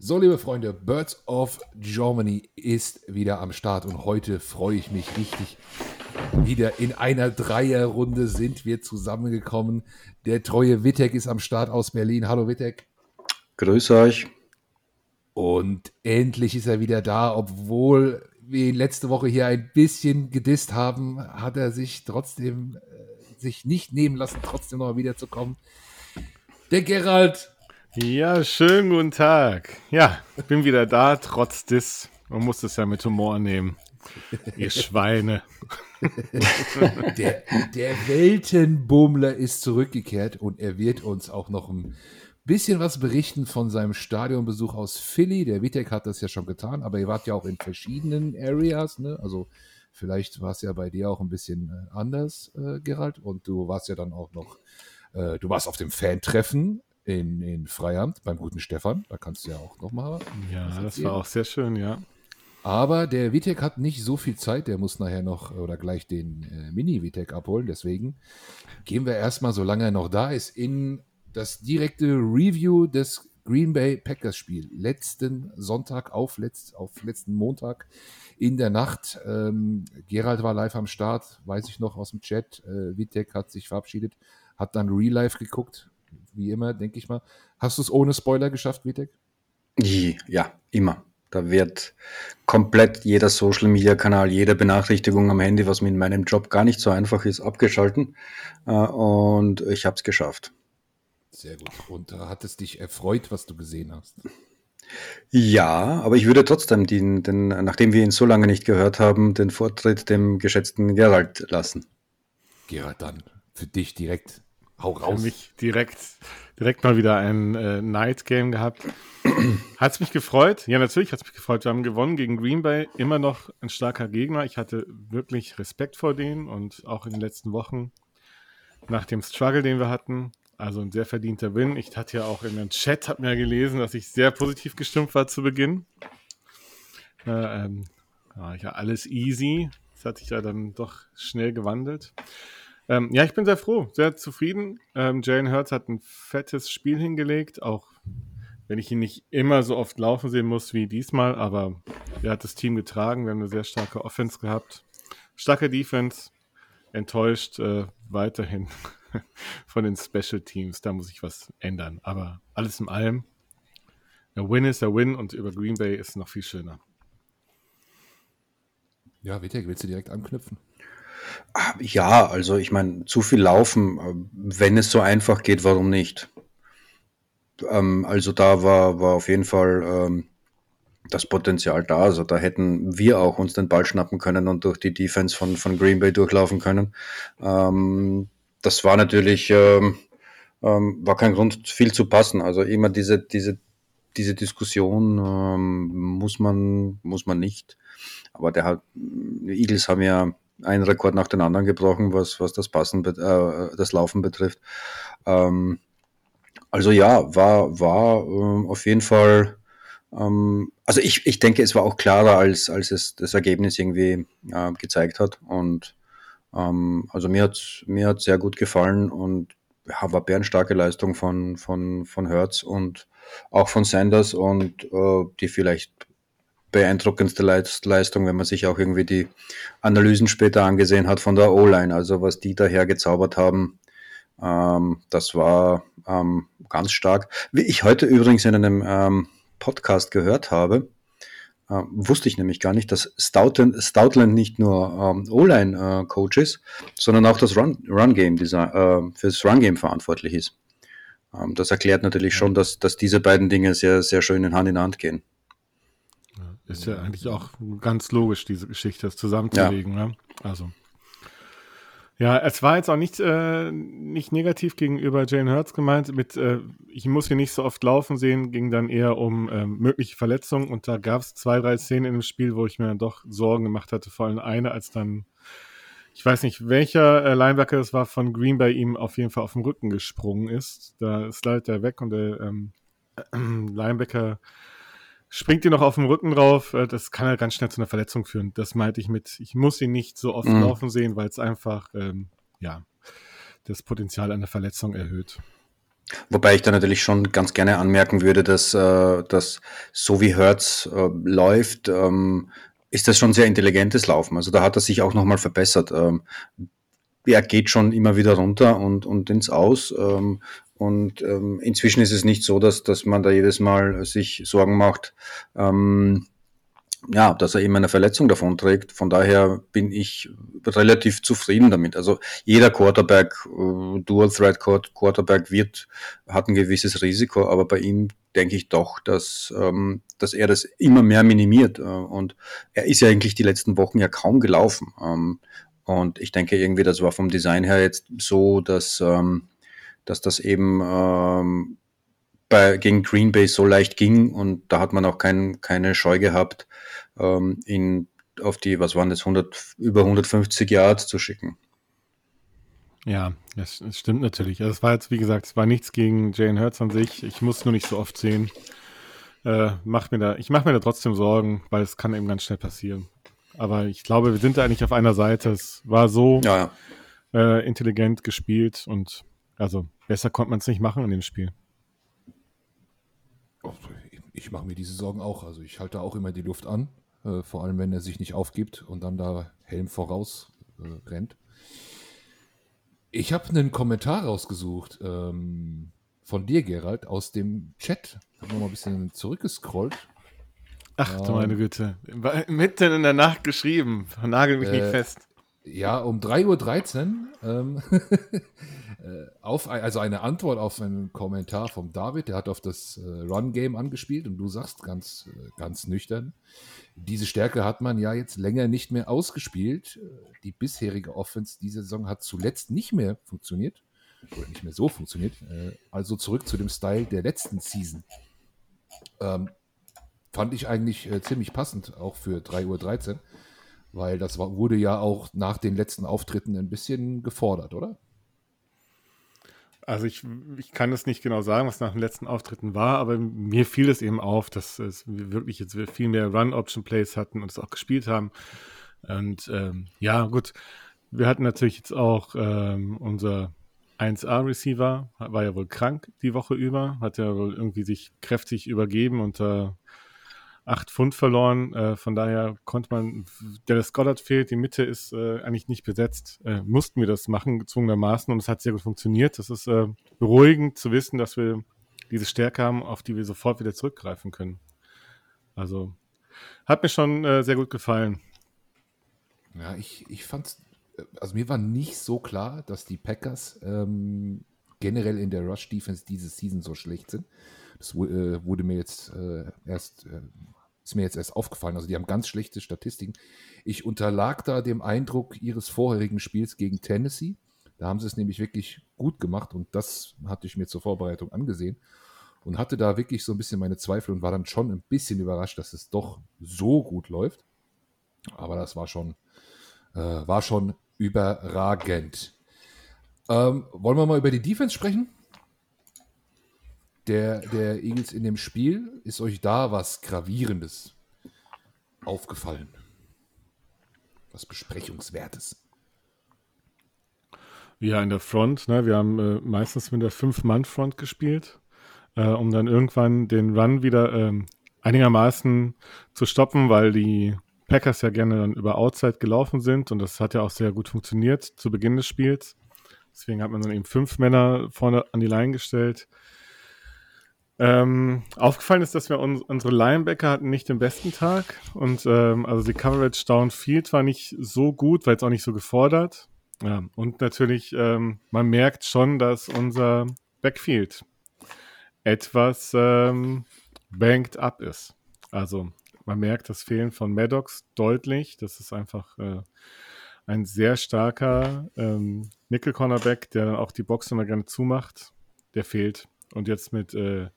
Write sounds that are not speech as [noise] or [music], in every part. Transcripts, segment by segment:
So, liebe Freunde, Birds of Germany ist wieder am Start und heute freue ich mich richtig. Wieder in einer Dreierrunde sind wir zusammengekommen. Der treue Wittek ist am Start aus Berlin. Hallo Wittek. Grüße euch. Und endlich ist er wieder da, obwohl wir ihn letzte Woche hier ein bisschen gedisst haben, hat er sich trotzdem äh, sich nicht nehmen lassen, trotzdem noch wiederzukommen. Der Gerald ja, schönen guten Tag. Ja, ich bin wieder da, trotz des. Man muss es ja mit Humor nehmen. Ihr Schweine. Der, der Weltenbummler ist zurückgekehrt und er wird uns auch noch ein bisschen was berichten von seinem Stadionbesuch aus Philly. Der Vitek hat das ja schon getan, aber ihr wart ja auch in verschiedenen Areas, ne? Also vielleicht war es ja bei dir auch ein bisschen äh, anders, äh, Gerald. Und du warst ja dann auch noch, äh, du warst auf dem Fan-Treffen in, in Freiamt beim guten Stefan. Da kannst du ja auch nochmal. Ja, das war auch sehr schön, ja. Aber der Vitek hat nicht so viel Zeit, der muss nachher noch oder gleich den äh, Mini-Vitek abholen. Deswegen gehen wir erstmal, solange er noch da ist, in das direkte Review des Green Bay Packers Spiel. Letzten Sonntag auf, letzt, auf letzten Montag in der Nacht. Ähm, Gerald war live am Start, weiß ich noch aus dem Chat. Äh, Vitek hat sich verabschiedet, hat dann Real Life geguckt wie immer, denke ich mal. Hast du es ohne Spoiler geschafft, Vitek? Ja, immer. Da wird komplett jeder Social Media Kanal, jede Benachrichtigung am Handy, was mir in meinem Job gar nicht so einfach ist, abgeschalten. Äh, und ich habe es geschafft. Sehr gut. Und hat es dich erfreut, was du gesehen hast? Ja, aber ich würde trotzdem den, den, nachdem wir ihn so lange nicht gehört haben, den Vortritt dem geschätzten Gerald lassen. Gerald, dann für dich direkt Hau raus. Für mich direkt, direkt mal wieder ein äh, Night Game gehabt. hat es mich gefreut? Ja, natürlich hat es mich gefreut. Wir haben gewonnen gegen Green Bay. Immer noch ein starker Gegner. Ich hatte wirklich Respekt vor denen und auch in den letzten Wochen nach dem Struggle, den wir hatten. Also ein sehr verdienter Win. Ich hatte ja auch in dem Chat, hat mir gelesen, dass ich sehr positiv gestimmt war zu Beginn. Äh, ähm, ja, alles easy. Das hat sich ja dann doch schnell gewandelt. Ähm, ja, ich bin sehr froh, sehr zufrieden. Ähm, Jalen Hurts hat ein fettes Spiel hingelegt, auch wenn ich ihn nicht immer so oft laufen sehen muss wie diesmal, aber er hat das Team getragen. Wir haben eine sehr starke Offense gehabt. Starke Defense, enttäuscht äh, weiterhin [laughs] von den Special Teams. Da muss ich was ändern. Aber alles in allem, der Win ist der Win und über Green Bay ist noch viel schöner. Ja, Wittek, willst du direkt anknüpfen? Ja, also ich meine, zu viel laufen, wenn es so einfach geht, warum nicht? Ähm, also da war, war auf jeden Fall ähm, das Potenzial da. Also da hätten wir auch uns den Ball schnappen können und durch die Defense von, von Green Bay durchlaufen können. Ähm, das war natürlich, ähm, ähm, war kein Grund, viel zu passen. Also immer diese, diese, diese Diskussion ähm, muss man, muss man nicht. Aber der hat, Eagles haben ja einen Rekord nach dem anderen gebrochen, was, was das Passen, äh, das Laufen betrifft. Ähm, also ja, war, war ähm, auf jeden Fall, ähm, also ich, ich denke, es war auch klarer, als, als es das Ergebnis irgendwie äh, gezeigt hat. Und ähm, also mir hat mir hat sehr gut gefallen und ja, war bärenstarke Leistung von, von, von Hertz und auch von Sanders und äh, die vielleicht beeindruckendste Leistung, wenn man sich auch irgendwie die Analysen später angesehen hat von der O-Line. Also was die daher gezaubert haben, ähm, das war ähm, ganz stark. Wie ich heute übrigens in einem ähm, Podcast gehört habe, äh, wusste ich nämlich gar nicht, dass Stoutland, Stoutland nicht nur ähm, O-Line-Coach äh, ist, sondern auch das Run-Game Run äh, fürs Run-Game verantwortlich ist. Ähm, das erklärt natürlich schon, dass, dass diese beiden Dinge sehr, sehr schön in Hand in Hand gehen. Ist ja eigentlich auch ganz logisch, diese Geschichte das zusammenzulegen. Ja. Ne? Also. Ja, es war jetzt auch nicht, äh, nicht negativ gegenüber Jane Hurts gemeint. Mit, äh, ich muss hier nicht so oft laufen sehen, ging dann eher um äh, mögliche Verletzungen. Und da gab es zwei, drei Szenen in dem Spiel, wo ich mir dann doch Sorgen gemacht hatte. Vor allem eine, als dann, ich weiß nicht, welcher äh, Linebacker es war, von Green bei ihm auf jeden Fall auf den Rücken gesprungen ist. Da slidet er weg und der ähm, [clears throat] Linebacker springt ihr noch auf dem Rücken drauf, äh, das kann halt ganz schnell zu einer Verletzung führen. Das meinte ich mit, ich muss ihn nicht so oft mhm. laufen sehen, weil es einfach, ähm, ja, das Potenzial einer Verletzung erhöht. Wobei ich da natürlich schon ganz gerne anmerken würde, dass, äh, dass so wie Hertz äh, läuft, ähm, ist das schon sehr intelligentes Laufen. Also da hat er sich auch nochmal verbessert. Ähm, er geht schon immer wieder runter und, und ins Aus. Ähm, und ähm, inzwischen ist es nicht so, dass, dass man da jedes Mal sich Sorgen macht, ähm, ja, dass er eben eine Verletzung davon trägt. Von daher bin ich relativ zufrieden damit. Also jeder Quarterback, äh, Dual Threat Quarterback wird, hat ein gewisses Risiko, aber bei ihm denke ich doch, dass, ähm, dass er das immer mehr minimiert. Äh, und er ist ja eigentlich die letzten Wochen ja kaum gelaufen. Ähm, und ich denke irgendwie, das war vom Design her jetzt so, dass, ähm, dass das eben ähm, bei, gegen Green Bay so leicht ging und da hat man auch kein, keine Scheu gehabt, ähm, ihn auf die, was waren das, 100, über 150 Yards zu schicken. Ja, das, das stimmt natürlich. Also es war jetzt, wie gesagt, es war nichts gegen Jane Hurts an sich. Ich muss nur nicht so oft sehen. Äh, mach mir da, ich mache mir da trotzdem Sorgen, weil es kann eben ganz schnell passieren. Aber ich glaube, wir sind da eigentlich auf einer Seite. Es war so ja, ja. Äh, intelligent gespielt und also besser konnte man es nicht machen in dem Spiel. Ich mache mir diese Sorgen auch. Also ich halte auch immer die Luft an, äh, vor allem wenn er sich nicht aufgibt und dann da Helm voraus äh, rennt. Ich habe einen Kommentar rausgesucht ähm, von dir, Gerald, aus dem Chat. Ich habe nochmal ein bisschen zurückgescrollt. Ach du meine Güte. Mitten in der Nacht geschrieben. Nagel mich äh, nicht fest. Ja, um 3.13 Uhr ähm, [laughs] äh, auf, also eine Antwort auf einen Kommentar vom David, der hat auf das äh, Run-Game angespielt und du sagst ganz, äh, ganz nüchtern, diese Stärke hat man ja jetzt länger nicht mehr ausgespielt. Die bisherige Offense diese Saison hat zuletzt nicht mehr funktioniert oder nicht mehr so funktioniert. Also zurück zu dem Style der letzten Season. Ähm, fand ich eigentlich ziemlich passend, auch für 3.13 Uhr, weil das war, wurde ja auch nach den letzten Auftritten ein bisschen gefordert, oder? Also ich, ich kann es nicht genau sagen, was nach den letzten Auftritten war, aber mir fiel es eben auf, dass es wirklich jetzt viel mehr Run-Option-Plays hatten und es auch gespielt haben. Und ähm, ja, gut, wir hatten natürlich jetzt auch ähm, unser 1A-Receiver, war ja wohl krank die Woche über, hat ja wohl irgendwie sich kräftig übergeben und äh, 8 Pfund verloren. Äh, von daher konnte man, Dallas Goddard fehlt, die Mitte ist äh, eigentlich nicht besetzt. Äh, mussten wir das machen, gezwungenermaßen, und es hat sehr gut funktioniert. Das ist äh, beruhigend zu wissen, dass wir diese Stärke haben, auf die wir sofort wieder zurückgreifen können. Also hat mir schon äh, sehr gut gefallen. Ja, ich, ich fand äh, also mir war nicht so klar, dass die Packers ähm, generell in der Rush-Defense diese Season so schlecht sind. Das wurde mir jetzt äh, erst äh, ist mir jetzt erst aufgefallen. Also die haben ganz schlechte Statistiken. Ich unterlag da dem Eindruck ihres vorherigen Spiels gegen Tennessee. Da haben sie es nämlich wirklich gut gemacht und das hatte ich mir zur Vorbereitung angesehen und hatte da wirklich so ein bisschen meine Zweifel und war dann schon ein bisschen überrascht, dass es doch so gut läuft. Aber das war schon, äh, war schon überragend. Ähm, wollen wir mal über die Defense sprechen? Der, der Eagles in dem Spiel. Ist euch da was Gravierendes aufgefallen? Was Besprechungswertes? Ja, in der Front. Ne? Wir haben äh, meistens mit der Fünf-Mann-Front gespielt, äh, um dann irgendwann den Run wieder äh, einigermaßen zu stoppen, weil die Packers ja gerne dann über Outside gelaufen sind und das hat ja auch sehr gut funktioniert zu Beginn des Spiels. Deswegen hat man dann eben fünf Männer vorne an die Line gestellt. Ähm, aufgefallen ist, dass wir uns, unsere Linebacker hatten nicht den besten Tag und ähm, also die Coverage Downfield war nicht so gut, weil es auch nicht so gefordert. Ja, und natürlich, ähm, man merkt schon, dass unser Backfield etwas ähm, banked up ist. Also man merkt das Fehlen von Maddox deutlich. Das ist einfach äh, ein sehr starker ähm, Nickel-Cornerback, der dann auch die Box immer gerne zumacht. Der fehlt. Und jetzt mit äh,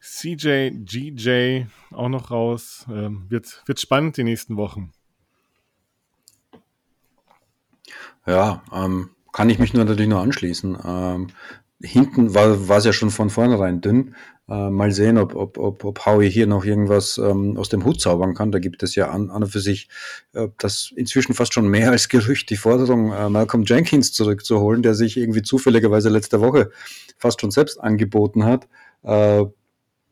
CJ, GJ auch noch raus. Ähm, wird, wird spannend die nächsten Wochen. Ja, ähm, kann ich mich nur natürlich nur anschließen. Ähm, hinten war es ja schon von vornherein dünn. Äh, mal sehen, ob, ob, ob, ob Howie hier noch irgendwas ähm, aus dem Hut zaubern kann. Da gibt es ja an, an und für sich äh, das inzwischen fast schon mehr als Gerücht, die Forderung, äh, Malcolm Jenkins zurückzuholen, der sich irgendwie zufälligerweise letzte Woche fast schon selbst angeboten hat. Äh,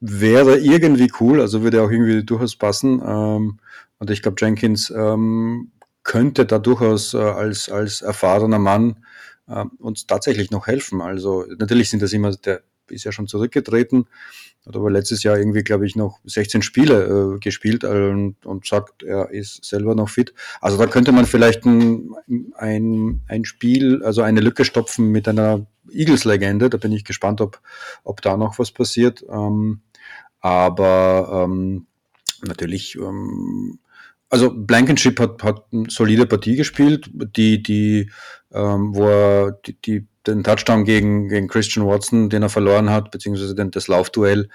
wäre irgendwie cool, also würde auch irgendwie durchaus passen. Ähm, und ich glaube, Jenkins ähm, könnte da durchaus äh, als, als erfahrener Mann äh, uns tatsächlich noch helfen. Also natürlich sind das immer der ist ja schon zurückgetreten, hat aber letztes Jahr irgendwie, glaube ich, noch 16 Spiele äh, gespielt äh, und, und sagt, er ist selber noch fit. Also da könnte man vielleicht ein, ein, ein Spiel, also eine Lücke stopfen mit einer Eagles-Legende. Da bin ich gespannt, ob, ob da noch was passiert. Ähm, aber ähm, natürlich ähm, also Blankenship hat, hat eine solide Partie gespielt, die, die, ähm, wo er die, die, den Touchdown gegen, gegen Christian Watson, den er verloren hat, beziehungsweise den, das Laufduell,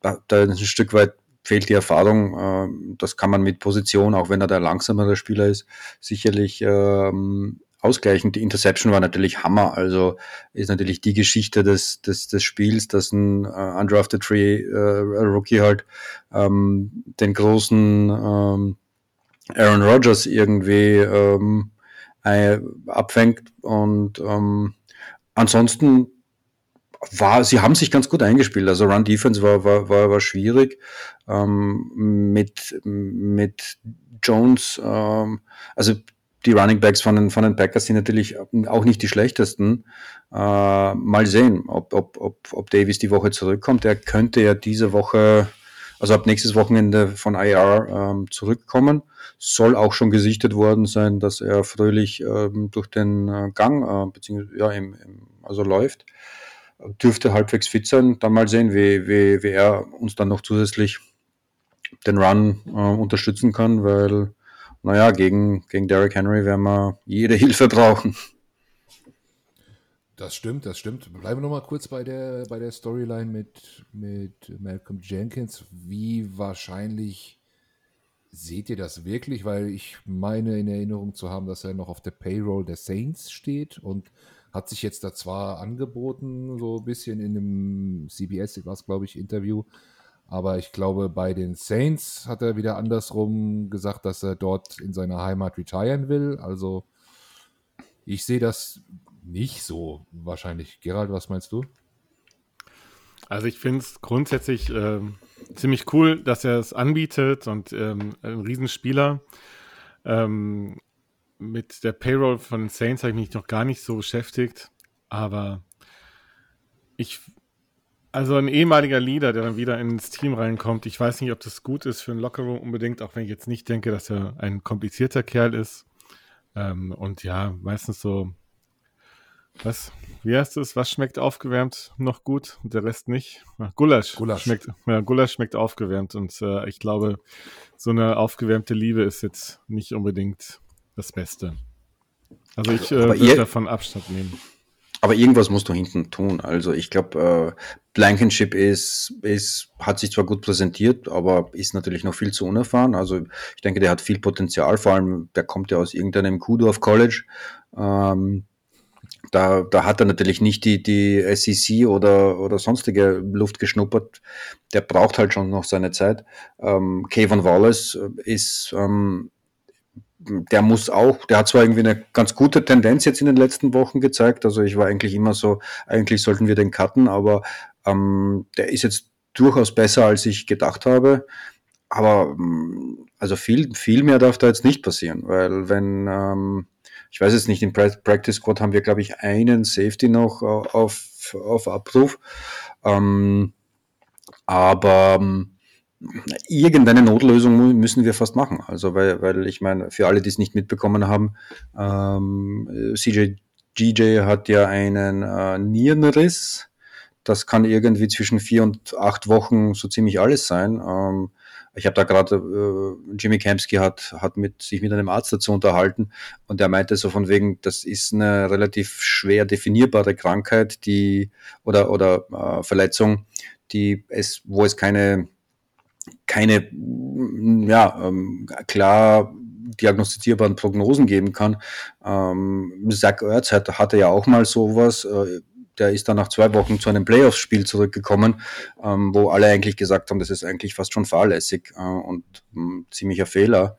da, da ein Stück weit fehlt die Erfahrung. Äh, das kann man mit Position, auch wenn er der langsamere Spieler ist, sicherlich ähm, ausgleichen. Die Interception war natürlich Hammer. Also ist natürlich die Geschichte des, des, des Spiels, dass ein uh, undrafted Free uh, Rookie halt ähm, den großen ähm, Aaron Rodgers irgendwie ähm, abfängt. Und ähm, ansonsten war, sie haben sich ganz gut eingespielt. Also Run Defense war, war, war, war schwierig. Ähm, mit, mit Jones, ähm, also die Running Backs von den, von den Packers sind natürlich auch nicht die schlechtesten. Äh, mal sehen, ob, ob, ob, ob Davis die Woche zurückkommt. Er könnte ja diese Woche also ab nächstes Wochenende von IR ähm, zurückkommen. Soll auch schon gesichtet worden sein, dass er fröhlich ähm, durch den äh, Gang, äh, beziehungsweise ja, im, im, also läuft. Dürfte halbwegs fit sein. Dann mal sehen, wie, wie, wie er uns dann noch zusätzlich den Run äh, unterstützen kann, weil, naja, gegen, gegen Derrick Henry werden wir jede [laughs] Hilfe brauchen. Das stimmt, das stimmt. Bleiben wir noch mal kurz bei der, bei der Storyline mit, mit Malcolm Jenkins. Wie wahrscheinlich seht ihr das wirklich? Weil ich meine in Erinnerung zu haben, dass er noch auf der Payroll der Saints steht und hat sich jetzt da zwar angeboten, so ein bisschen in einem CBS, was glaube ich, Interview, aber ich glaube, bei den Saints hat er wieder andersrum gesagt, dass er dort in seiner Heimat retiren will. Also ich sehe das nicht so wahrscheinlich. Gerald, was meinst du? Also ich finde es grundsätzlich äh, ziemlich cool, dass er es anbietet und ähm, ein Riesenspieler. Ähm, mit der Payroll von Saints habe ich mich noch gar nicht so beschäftigt, aber ich, also ein ehemaliger Leader, der dann wieder ins Team reinkommt, ich weiß nicht, ob das gut ist für ein Lockerroom unbedingt, auch wenn ich jetzt nicht denke, dass er ein komplizierter Kerl ist. Ähm, und ja, meistens so was? Wie heißt es? Was schmeckt aufgewärmt noch gut und der Rest nicht? Gulasch. Gulasch. Schmeckt, ja, Gulasch schmeckt aufgewärmt und äh, ich glaube, so eine aufgewärmte Liebe ist jetzt nicht unbedingt das Beste. Also ich äh, würde davon Abstand nehmen. Aber irgendwas musst du hinten tun. Also ich glaube, äh, Blankenship ist, ist, hat sich zwar gut präsentiert, aber ist natürlich noch viel zu unerfahren. Also ich denke, der hat viel Potenzial, vor allem der kommt ja aus irgendeinem Kudorf College. Ähm, da, da hat er natürlich nicht die, die SEC oder, oder sonstige Luft geschnuppert. Der braucht halt schon noch seine Zeit. Ähm, Kevin Wallace ist, ähm, der muss auch, der hat zwar irgendwie eine ganz gute Tendenz jetzt in den letzten Wochen gezeigt. Also ich war eigentlich immer so, eigentlich sollten wir den cutten, aber ähm, der ist jetzt durchaus besser, als ich gedacht habe. Aber ähm, also viel, viel mehr darf da jetzt nicht passieren, weil wenn ähm, ich weiß jetzt nicht, im Practice Squad haben wir, glaube ich, einen Safety noch äh, auf, auf Abruf. Ähm, aber ähm, irgendeine Notlösung müssen wir fast machen. Also, weil, weil ich meine, für alle, die es nicht mitbekommen haben, ähm, CJ GJ hat ja einen äh, Nierenriss. Das kann irgendwie zwischen vier und acht Wochen so ziemlich alles sein. Ähm, ich habe da gerade, äh, Jimmy Kempski hat, hat mit, sich mit einem Arzt dazu unterhalten und der meinte so von wegen, das ist eine relativ schwer definierbare Krankheit, die oder, oder äh, Verletzung, die es, wo es keine, keine, ja, ähm, klar diagnostizierbaren Prognosen geben kann. Ähm, Zach Ertz hat, hatte ja auch mal sowas, äh, der ist dann nach zwei Wochen zu einem Playoffs-Spiel zurückgekommen, ähm, wo alle eigentlich gesagt haben, das ist eigentlich fast schon fahrlässig äh, und ähm, ziemlicher Fehler.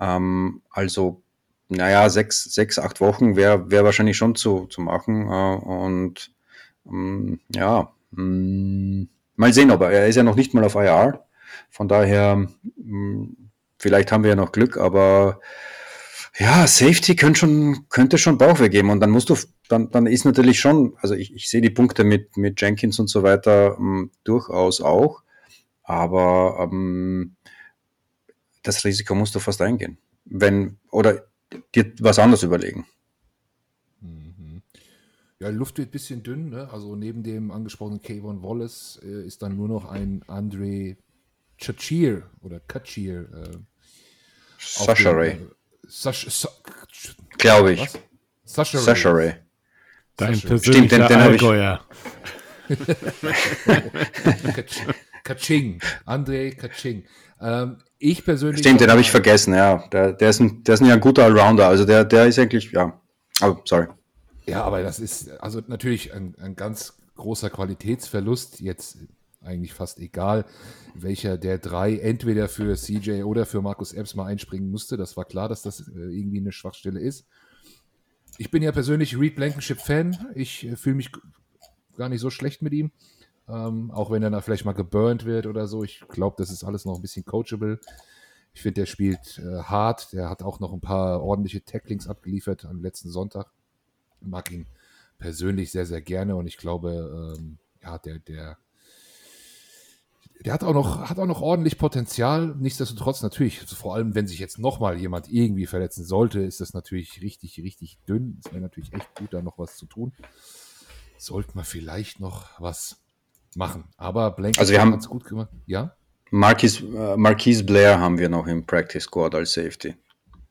Ähm, also, naja, sechs, sechs, acht Wochen wäre wär wahrscheinlich schon zu, zu machen. Äh, und ähm, ja, mh, mm, mal sehen, aber er ist ja noch nicht mal auf IR. Von daher, mh, vielleicht haben wir ja noch Glück, aber ja, Safety könnte schon, könnte schon Bauchweh geben. Und dann musst du, dann, dann ist natürlich schon, also ich, ich sehe die Punkte mit, mit Jenkins und so weiter ähm, durchaus auch. Aber ähm, das Risiko musst du fast eingehen. Wenn, oder dir was anderes überlegen. Mhm. Ja, die Luft wird ein bisschen dünn. Ne? Also neben dem angesprochenen Kayvon Wallace äh, ist dann nur noch ein Andre Chachir oder Kachir. Äh, Sasha Ray. Äh, Sascha, Sa Glaube ich. Sascha, Sascha Ray. Dein Sascha persönlicher Stimmt, den, den Allgäuer. [laughs] Kaching. André Kaching. Ähm, ich persönlich. Stimmt, den habe ich vergessen, ja. Der, der, ist ein, der ist ein guter Allrounder. Also der, der ist eigentlich, ja. Aber sorry. Ja, aber das ist also natürlich ein, ein ganz großer Qualitätsverlust. Jetzt eigentlich fast egal, welcher der drei entweder für CJ oder für Markus Epps mal einspringen musste. Das war klar, dass das äh, irgendwie eine Schwachstelle ist. Ich bin ja persönlich Reed Blankenship-Fan. Ich äh, fühle mich gar nicht so schlecht mit ihm. Ähm, auch wenn er da vielleicht mal geburnt wird oder so. Ich glaube, das ist alles noch ein bisschen coachable. Ich finde, der spielt äh, hart. Der hat auch noch ein paar ordentliche Tacklings abgeliefert am letzten Sonntag. Ich mag ihn persönlich sehr, sehr gerne und ich glaube, ähm, ja, der, der der hat auch noch, hat auch noch ordentlich Potenzial. Nichtsdestotrotz natürlich, also vor allem wenn sich jetzt nochmal jemand irgendwie verletzen sollte, ist das natürlich richtig, richtig dünn. Es wäre natürlich echt gut, da noch was zu tun. Sollte man vielleicht noch was machen. Aber Blank also wir haben es gut gemacht. Ja? Marquise, uh, Marquise Blair haben wir noch im Practice Squad als Safety.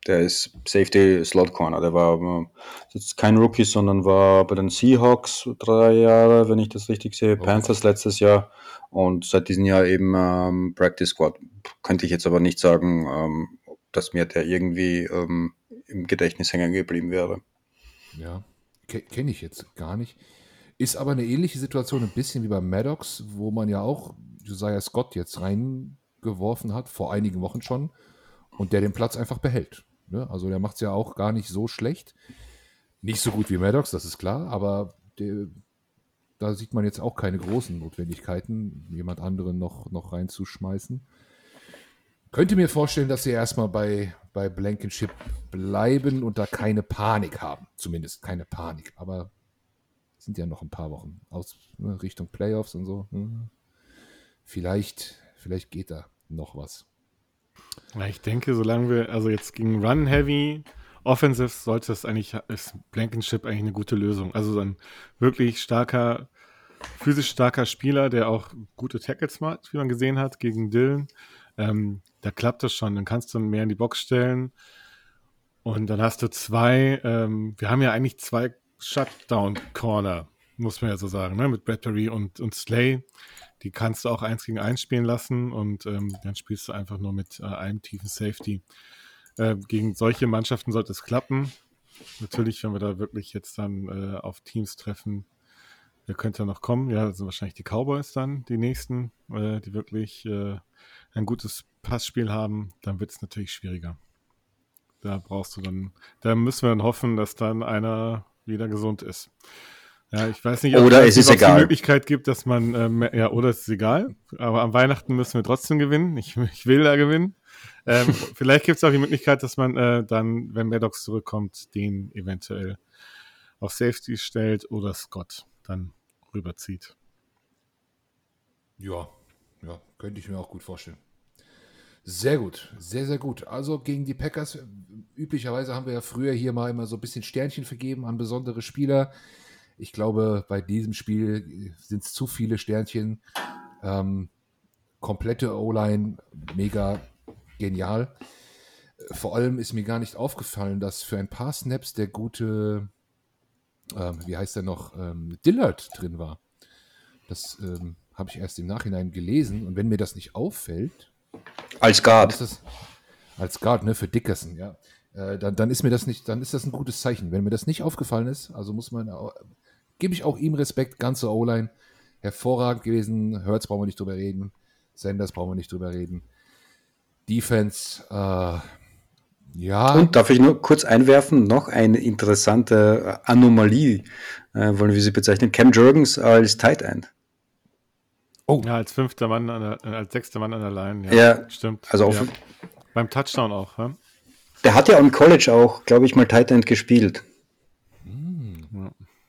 Der ist Safety Slot Corner. Der war äh, jetzt kein Rookie, sondern war bei den Seahawks drei Jahre, wenn ich das richtig sehe. Okay. Panthers letztes Jahr und seit diesem Jahr eben ähm, Practice Squad. Könnte ich jetzt aber nicht sagen, ähm, dass mir der irgendwie ähm, im Gedächtnis hängen geblieben wäre. Ja, kenne ich jetzt gar nicht. Ist aber eine ähnliche Situation, ein bisschen wie bei Maddox, wo man ja auch Josiah Scott jetzt reingeworfen hat, vor einigen Wochen schon, und der den Platz einfach behält. Ne? Also der macht es ja auch gar nicht so schlecht. Nicht so gut wie Maddox, das ist klar, aber der, da sieht man jetzt auch keine großen Notwendigkeiten, jemand anderen noch, noch reinzuschmeißen. Könnte mir vorstellen, dass sie erstmal bei, bei Blankenship bleiben und da keine Panik haben. Zumindest keine Panik. Aber sind ja noch ein paar Wochen aus ne, Richtung Playoffs und so. Hm. Vielleicht, vielleicht geht da noch was. Ja, ich denke, solange wir, also jetzt gegen Run Heavy, Offensive sollte es eigentlich, ist Blankenship eigentlich eine gute Lösung. Also so ein wirklich starker, physisch starker Spieler, der auch gute Tackles macht, wie man gesehen hat, gegen Dylan. Ähm, da klappt das schon. Dann kannst du mehr in die Box stellen. Und dann hast du zwei, ähm, wir haben ja eigentlich zwei Shutdown-Corner, muss man ja so sagen, ne? mit Battery und, und Slay. Die kannst du auch eins gegen eins spielen lassen und ähm, dann spielst du einfach nur mit äh, einem tiefen Safety. Äh, gegen solche Mannschaften sollte es klappen. Natürlich, wenn wir da wirklich jetzt dann äh, auf Teams treffen, wer könnte noch kommen? Ja, das sind wahrscheinlich die Cowboys dann, die nächsten, äh, die wirklich äh, ein gutes Passspiel haben. Dann wird es natürlich schwieriger. Da brauchst du dann, da müssen wir dann hoffen, dass dann einer wieder gesund ist. Ja, ich weiß nicht, ob oder es ist egal. die Möglichkeit gibt, dass man, ähm, ja, oder es ist egal. Aber am Weihnachten müssen wir trotzdem gewinnen. Ich, [laughs] ich will da gewinnen. Ähm, vielleicht gibt es auch die Möglichkeit, dass man äh, dann, wenn Maddox zurückkommt, den eventuell auf Safety stellt oder Scott dann rüberzieht. Ja, ja, könnte ich mir auch gut vorstellen. Sehr gut, sehr, sehr gut. Also gegen die Packers, üblicherweise haben wir ja früher hier mal immer so ein bisschen Sternchen vergeben an besondere Spieler. Ich glaube, bei diesem Spiel sind es zu viele Sternchen. Ähm, komplette O-Line, mega genial. Vor allem ist mir gar nicht aufgefallen, dass für ein paar Snaps der gute, ähm, wie heißt er noch, ähm, Dillard drin war. Das ähm, habe ich erst im Nachhinein gelesen. Und wenn mir das nicht auffällt. Als Guard. Das, als Guard, ne, für Dickerson, ja. Äh, dann, dann ist mir das nicht, dann ist das ein gutes Zeichen. Wenn mir das nicht aufgefallen ist, also muss man gebe ich auch ihm Respekt, ganze O-Line. Hervorragend gewesen. Hurts brauchen wir nicht drüber reden. Sanders brauchen wir nicht drüber reden. Defense, äh, ja. Und darf ich nur kurz einwerfen, noch eine interessante Anomalie, äh, wollen wir sie bezeichnen. Cam Jurgens als Tight End. Oh. Ja, als fünfter Mann, der, äh, als sechster Mann an der Line. Ja, ja stimmt. Also ja. Beim Touchdown auch, ja? Der hat ja im College auch, glaube ich, mal Tight End gespielt.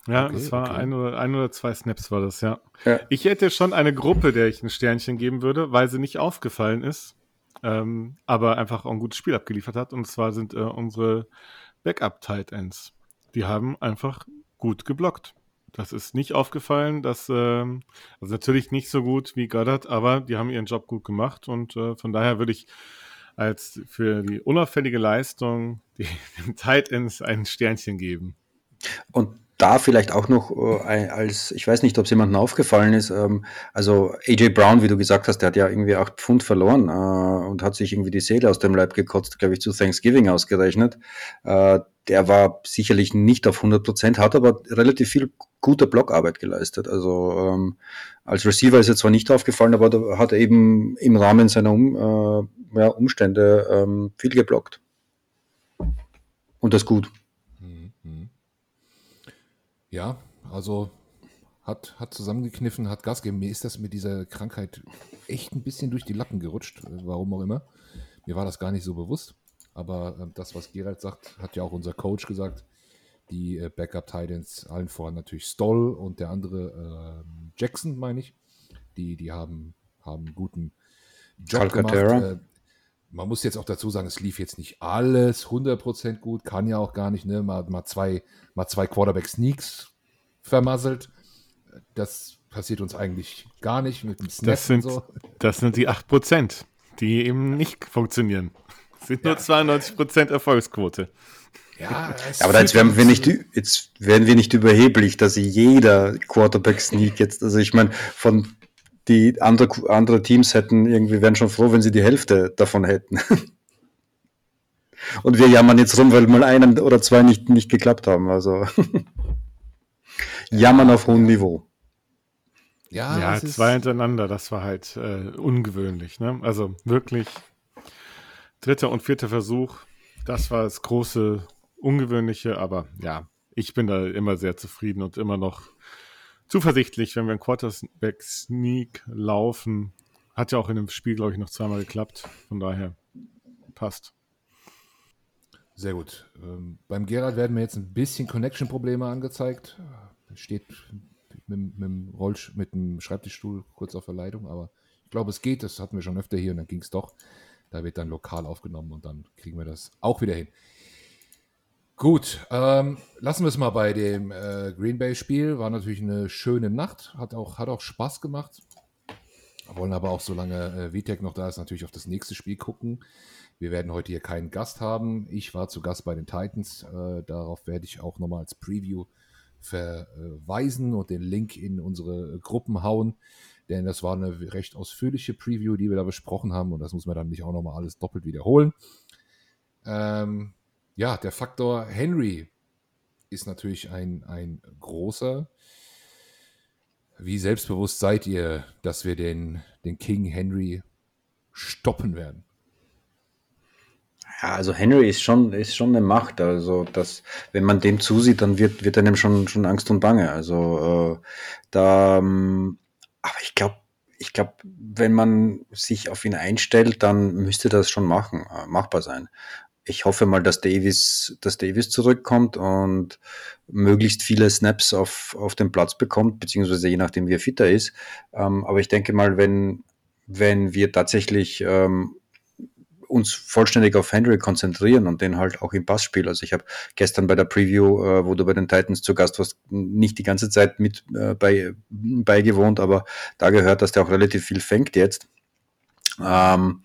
Ja, okay, es war okay. ein, oder, ein oder zwei Snaps war das, ja. ja. Ich hätte schon eine Gruppe, der ich ein Sternchen geben würde, weil sie nicht aufgefallen ist ähm, aber einfach auch ein gutes Spiel abgeliefert hat. Und zwar sind äh, unsere Backup-Tight Ends. Die haben einfach gut geblockt. Das ist nicht aufgefallen, dass, ähm, also natürlich nicht so gut wie Goddard, aber die haben ihren Job gut gemacht und äh, von daher würde ich als für die unauffällige Leistung die, [laughs] den Tight Ends ein Sternchen geben. Und da vielleicht auch noch äh, als, ich weiß nicht, ob es jemandem aufgefallen ist, ähm, also AJ Brown, wie du gesagt hast, der hat ja irgendwie acht Pfund verloren äh, und hat sich irgendwie die Seele aus dem Leib gekotzt, glaube ich, zu Thanksgiving ausgerechnet. Äh, der war sicherlich nicht auf 100 Prozent, hat aber relativ viel gute Blockarbeit geleistet. Also ähm, als Receiver ist er zwar nicht aufgefallen, aber da hat er eben im Rahmen seiner um, äh, ja, Umstände ähm, viel geblockt. Und das gut. Ja, also hat, hat zusammengekniffen, hat Gas gegeben. Mir ist das mit dieser Krankheit echt ein bisschen durch die Lappen gerutscht, warum auch immer. Mir war das gar nicht so bewusst. Aber äh, das, was Gerald sagt, hat ja auch unser Coach gesagt. Die äh, Backup-Titans, allen voran natürlich Stoll und der andere äh, Jackson, meine ich. Die, die haben, haben guten Job Alcatera. gemacht. Man muss jetzt auch dazu sagen, es lief jetzt nicht alles 100% gut, kann ja auch gar nicht, ne? Mal, mal zwei, mal zwei Quarterback-Sneaks vermasselt. Das passiert uns eigentlich gar nicht mit dem Snap das sind, so. Das sind die 8%, die eben nicht funktionieren. Das sind ja. nur 92% Erfolgsquote. Ja, aber jetzt werden wir nicht, jetzt werden wir nicht überheblich, dass jeder Quarterback-Sneak jetzt, also ich meine, von die andere, andere Teams hätten irgendwie, wären schon froh, wenn sie die Hälfte davon hätten. [laughs] Und wir jammern jetzt rum, weil mal einen oder zwei nicht, nicht geklappt haben. Also [laughs] jammern auf hohem Niveau. Ja, ja zwei hintereinander, das war halt äh, ungewöhnlich. Ne? Also wirklich dritter und vierter Versuch, das war das große Ungewöhnliche, aber ja, ich bin da immer sehr zufrieden und immer noch zuversichtlich, wenn wir einen Quarterback-Sneak laufen. Hat ja auch in dem Spiel, glaube ich, noch zweimal geklappt. Von daher passt. Sehr gut. Ähm, beim Gerald werden mir jetzt ein bisschen Connection-Probleme angezeigt. Steht mit, mit, Rollsch mit dem Schreibtischstuhl kurz auf der Leitung, aber ich glaube, es geht. Das hatten wir schon öfter hier und dann ging es doch. Da wird dann lokal aufgenommen und dann kriegen wir das auch wieder hin. Gut, ähm, lassen wir es mal bei dem äh, Green Bay-Spiel. War natürlich eine schöne Nacht, hat auch, hat auch Spaß gemacht. Wollen aber auch, solange äh, Vitek noch da ist, natürlich auf das nächste Spiel gucken. Wir werden heute hier keinen Gast haben. Ich war zu Gast bei den Titans. Äh, darauf werde ich auch nochmal als Preview verweisen und den Link in unsere Gruppen hauen. Denn das war eine recht ausführliche Preview, die wir da besprochen haben. Und das muss man dann nicht auch nochmal alles doppelt wiederholen. Ähm, ja, der Faktor Henry ist natürlich ein, ein großer. Wie selbstbewusst seid ihr, dass wir den, den King Henry stoppen werden? Ja, also Henry ist schon, ist schon eine Macht. Also, dass, wenn man dem zusieht, dann wird, wird einem schon, schon Angst und Bange. Also, äh, da, ähm, aber ich glaube, ich glaube, wenn man sich auf ihn einstellt, dann müsste das schon machen, äh, machbar sein ich hoffe mal, dass Davis, dass Davis zurückkommt und möglichst viele Snaps auf, auf den Platz bekommt, beziehungsweise je nachdem, wie er fitter ist. Ähm, aber ich denke mal, wenn, wenn wir tatsächlich ähm, uns vollständig auf Henry konzentrieren und den halt auch im Passspiel. Also ich habe gestern bei der Preview, äh, wo du bei den Titans zu Gast warst, nicht die ganze Zeit mit äh, bei, beigewohnt, aber da gehört, dass der auch relativ viel fängt jetzt. Ähm,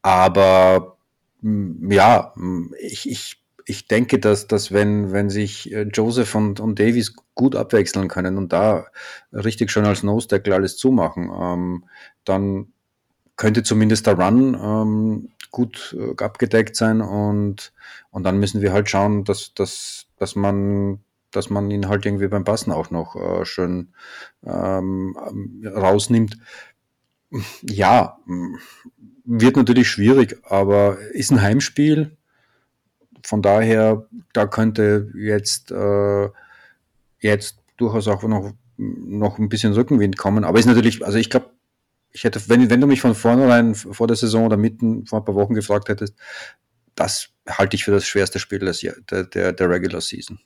aber ja, ich, ich, ich denke, dass, dass wenn, wenn sich äh, Joseph und, und Davies gut abwechseln können und da richtig schön als Nose-Tackle alles zumachen, ähm, dann könnte zumindest der Run ähm, gut äh, abgedeckt sein und, und dann müssen wir halt schauen, dass, dass, dass man dass man ihn halt irgendwie beim Passen auch noch äh, schön ähm, rausnimmt. Ja, wird natürlich schwierig, aber ist ein Heimspiel. Von daher, da könnte jetzt, äh, jetzt durchaus auch noch, noch ein bisschen Rückenwind kommen. Aber ist natürlich, also ich glaube, ich hätte, wenn, wenn du mich von vornherein vor der Saison oder mitten vor ein paar Wochen gefragt hättest, das halte ich für das schwerste Spiel des, der, der, der Regular Season.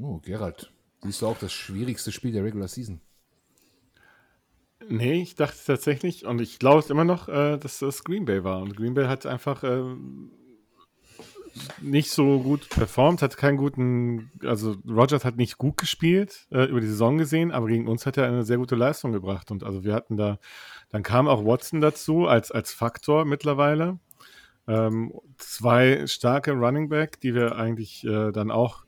Oh, Gerald, siehst du auch das schwierigste Spiel der Regular Season? Nee, ich dachte tatsächlich, und ich glaube es immer noch, äh, dass das Green Bay war. Und Green Bay hat einfach äh, nicht so gut performt, hat keinen guten, also Rogers hat nicht gut gespielt, äh, über die Saison gesehen, aber gegen uns hat er eine sehr gute Leistung gebracht. Und also wir hatten da, dann kam auch Watson dazu als, als Faktor mittlerweile. Ähm, zwei starke Running Back, die wir eigentlich äh, dann auch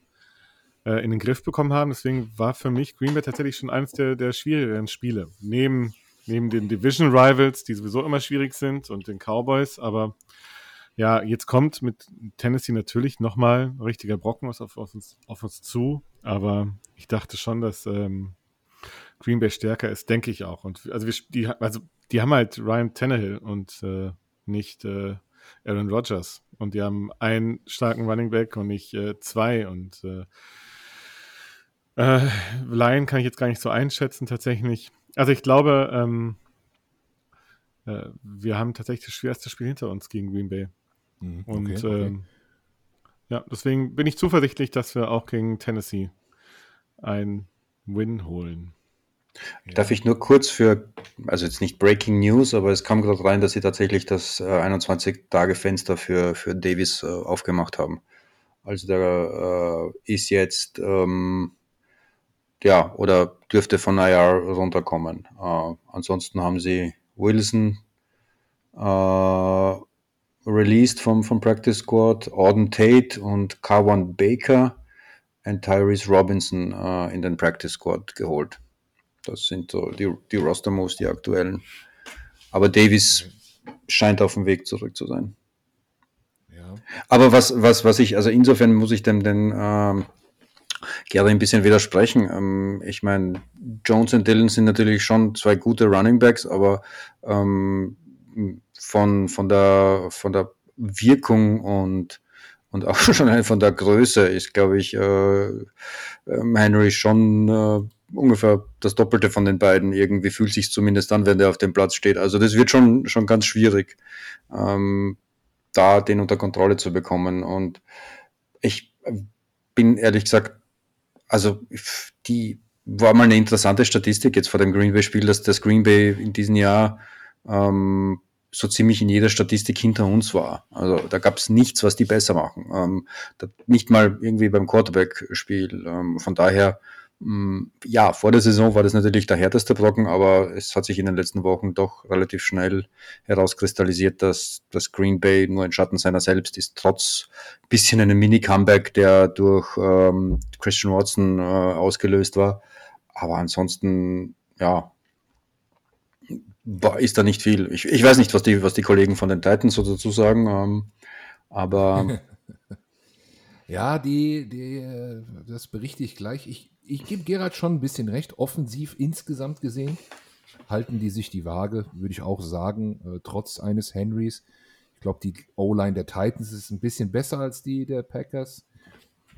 äh, in den Griff bekommen haben. Deswegen war für mich Green Bay tatsächlich schon eines der, der schwierigeren Spiele. Neben, neben den Division Rivals, die sowieso immer schwierig sind, und den Cowboys. Aber ja, jetzt kommt mit Tennessee natürlich nochmal ein richtiger Brocken auf, auf, uns, auf uns zu. Aber ich dachte schon, dass ähm, Green Bay stärker ist, denke ich auch. Und also, wir, die, also die haben halt Ryan Tannehill und äh, nicht äh, Aaron Rodgers. Und die haben einen starken Running Back und nicht äh, zwei. Und äh, Lion kann ich jetzt gar nicht so einschätzen, tatsächlich. Also ich glaube, ähm, äh, wir haben tatsächlich das schwerste Spiel hinter uns gegen Green Bay. Mhm, okay, Und okay. Ähm, ja, deswegen bin ich zuversichtlich, dass wir auch gegen Tennessee ein Win holen. Ja. Darf ich nur kurz für, also jetzt nicht Breaking News, aber es kam gerade rein, dass sie tatsächlich das äh, 21-Tage-Fenster für, für Davis äh, aufgemacht haben. Also der äh, ist jetzt ähm, ja, oder dürfte von IR runterkommen. Äh, ansonsten haben sie Wilson äh, released vom, vom Practice Squad, Auden Tate und Kawan Baker und Tyrese Robinson äh, in den Practice Squad geholt. Das sind so die, die Roster-Moves, die aktuellen. Aber Davis scheint auf dem Weg zurück zu sein. Ja. Aber was, was, was ich, also insofern muss ich dem den ähm, Gary ein bisschen widersprechen. Ähm, ich meine, Jones und Dillon sind natürlich schon zwei gute Running Backs, aber ähm, von, von, der, von der Wirkung und, und auch [laughs] schon von der Größe ist, glaube ich, äh, ähm, Henry schon äh, ungefähr das Doppelte von den beiden. Irgendwie fühlt sich zumindest an, wenn der auf dem Platz steht. Also das wird schon, schon ganz schwierig, ähm, da den unter Kontrolle zu bekommen. Und ich bin ehrlich gesagt also die war mal eine interessante Statistik jetzt vor dem Green Bay-Spiel, dass das Green Bay in diesem Jahr ähm, so ziemlich in jeder Statistik hinter uns war. Also da gab es nichts, was die besser machen. Ähm, nicht mal irgendwie beim Quarterback-Spiel. Ähm, von daher ja, vor der Saison war das natürlich der härteste Brocken, aber es hat sich in den letzten Wochen doch relativ schnell herauskristallisiert, dass das Green Bay nur ein Schatten seiner selbst ist, trotz bisschen einem Mini-Comeback, der durch ähm, Christian Watson äh, ausgelöst war. Aber ansonsten, ja, ist da nicht viel. Ich, ich weiß nicht, was die, was die Kollegen von den Titans so dazu sagen, ähm, aber. [laughs] ja, die, die, äh, das berichte ich gleich. Ich, ich gebe Gerard schon ein bisschen recht. Offensiv insgesamt gesehen halten die sich die Waage, würde ich auch sagen, äh, trotz eines Henrys. Ich glaube, die O-Line der Titans ist ein bisschen besser als die der Packers.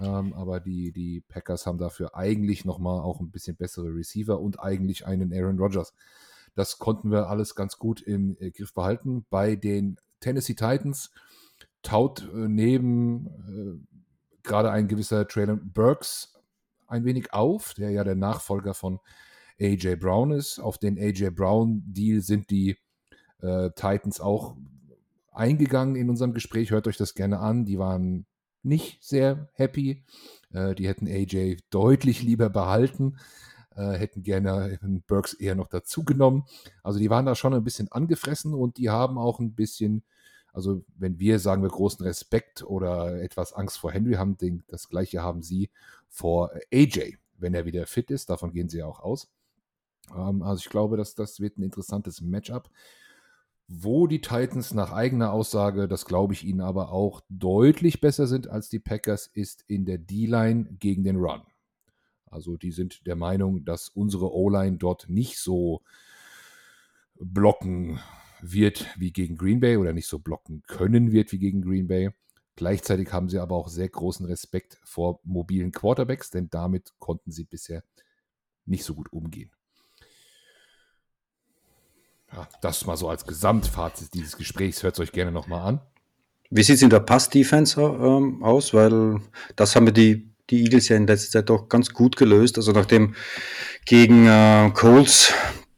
Ähm, aber die, die Packers haben dafür eigentlich nochmal auch ein bisschen bessere Receiver und eigentlich einen Aaron Rodgers. Das konnten wir alles ganz gut im äh, Griff behalten. Bei den Tennessee Titans taut äh, neben äh, gerade ein gewisser Traylon Burks ein wenig auf, der ja der Nachfolger von AJ Brown ist. Auf den AJ Brown-Deal sind die äh, Titans auch eingegangen in unserem Gespräch. Hört euch das gerne an. Die waren nicht sehr happy. Äh, die hätten AJ deutlich lieber behalten, äh, hätten gerne Burks eher noch dazu genommen. Also die waren da schon ein bisschen angefressen und die haben auch ein bisschen also wenn wir sagen wir großen Respekt oder etwas Angst vor Henry haben, den, das gleiche haben sie vor AJ, wenn er wieder fit ist. Davon gehen sie ja auch aus. Ähm, also ich glaube, dass das wird ein interessantes Matchup. wo die Titans nach eigener Aussage, das glaube ich ihnen aber auch, deutlich besser sind als die Packers, ist in der D-Line gegen den Run. Also die sind der Meinung, dass unsere O-Line dort nicht so blocken wird wie gegen Green Bay oder nicht so blocken können wird wie gegen Green Bay. Gleichzeitig haben sie aber auch sehr großen Respekt vor mobilen Quarterbacks, denn damit konnten sie bisher nicht so gut umgehen. Ja, das mal so als Gesamtfazit dieses Gesprächs. Hört es euch gerne nochmal an. Wie sieht es in der Pass-Defense ähm, aus? Weil das haben wir die, die Eagles ja in letzter Zeit doch ganz gut gelöst. Also nachdem gegen äh, Colts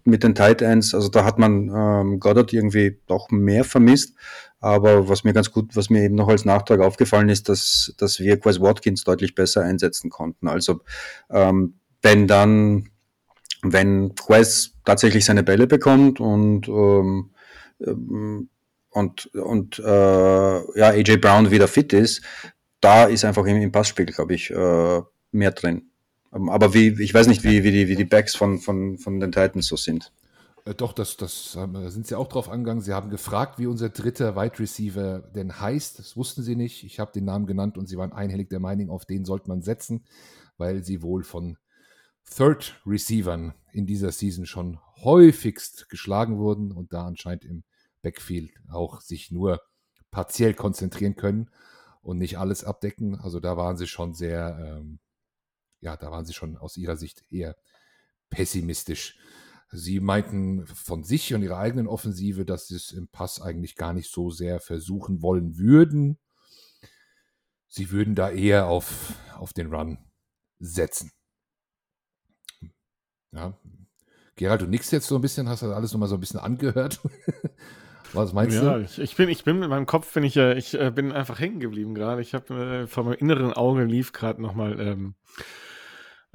mit den Tight Ends, also da hat man ähm, Goddard irgendwie doch mehr vermisst. Aber was mir ganz gut, was mir eben noch als Nachtrag aufgefallen ist, dass, dass wir Quest Watkins deutlich besser einsetzen konnten. Also ähm, wenn dann wenn Quest tatsächlich seine Bälle bekommt und ähm, ähm, und, und äh, ja, AJ Brown wieder fit ist, da ist einfach im, im Passspiel, glaube ich, äh, mehr drin. Ähm, aber wie, ich weiß nicht, wie, wie, die, wie die Backs von, von, von den Titans so sind. Äh, doch, das, das da sind sie auch drauf angegangen. Sie haben gefragt, wie unser dritter Wide Receiver denn heißt. Das wussten sie nicht. Ich habe den Namen genannt und sie waren einhellig der Meinung, auf den sollte man setzen, weil sie wohl von Third Receivern in dieser Season schon häufigst geschlagen wurden und da anscheinend im Backfield auch sich nur partiell konzentrieren können und nicht alles abdecken. Also da waren sie schon sehr, ähm, ja, da waren sie schon aus ihrer Sicht eher pessimistisch. Sie meinten von sich und ihrer eigenen Offensive, dass sie es im Pass eigentlich gar nicht so sehr versuchen wollen würden. Sie würden da eher auf, auf den Run setzen. Ja. Gerald, du nix jetzt so ein bisschen, hast du alles nochmal so ein bisschen angehört? [laughs] Was meinst ja, du? Ich, ich, bin, ich bin mit meinem Kopf, bin ich, äh, ich äh, bin einfach hängen geblieben gerade. Ich habe äh, vor meinem inneren Auge lief gerade nochmal ähm,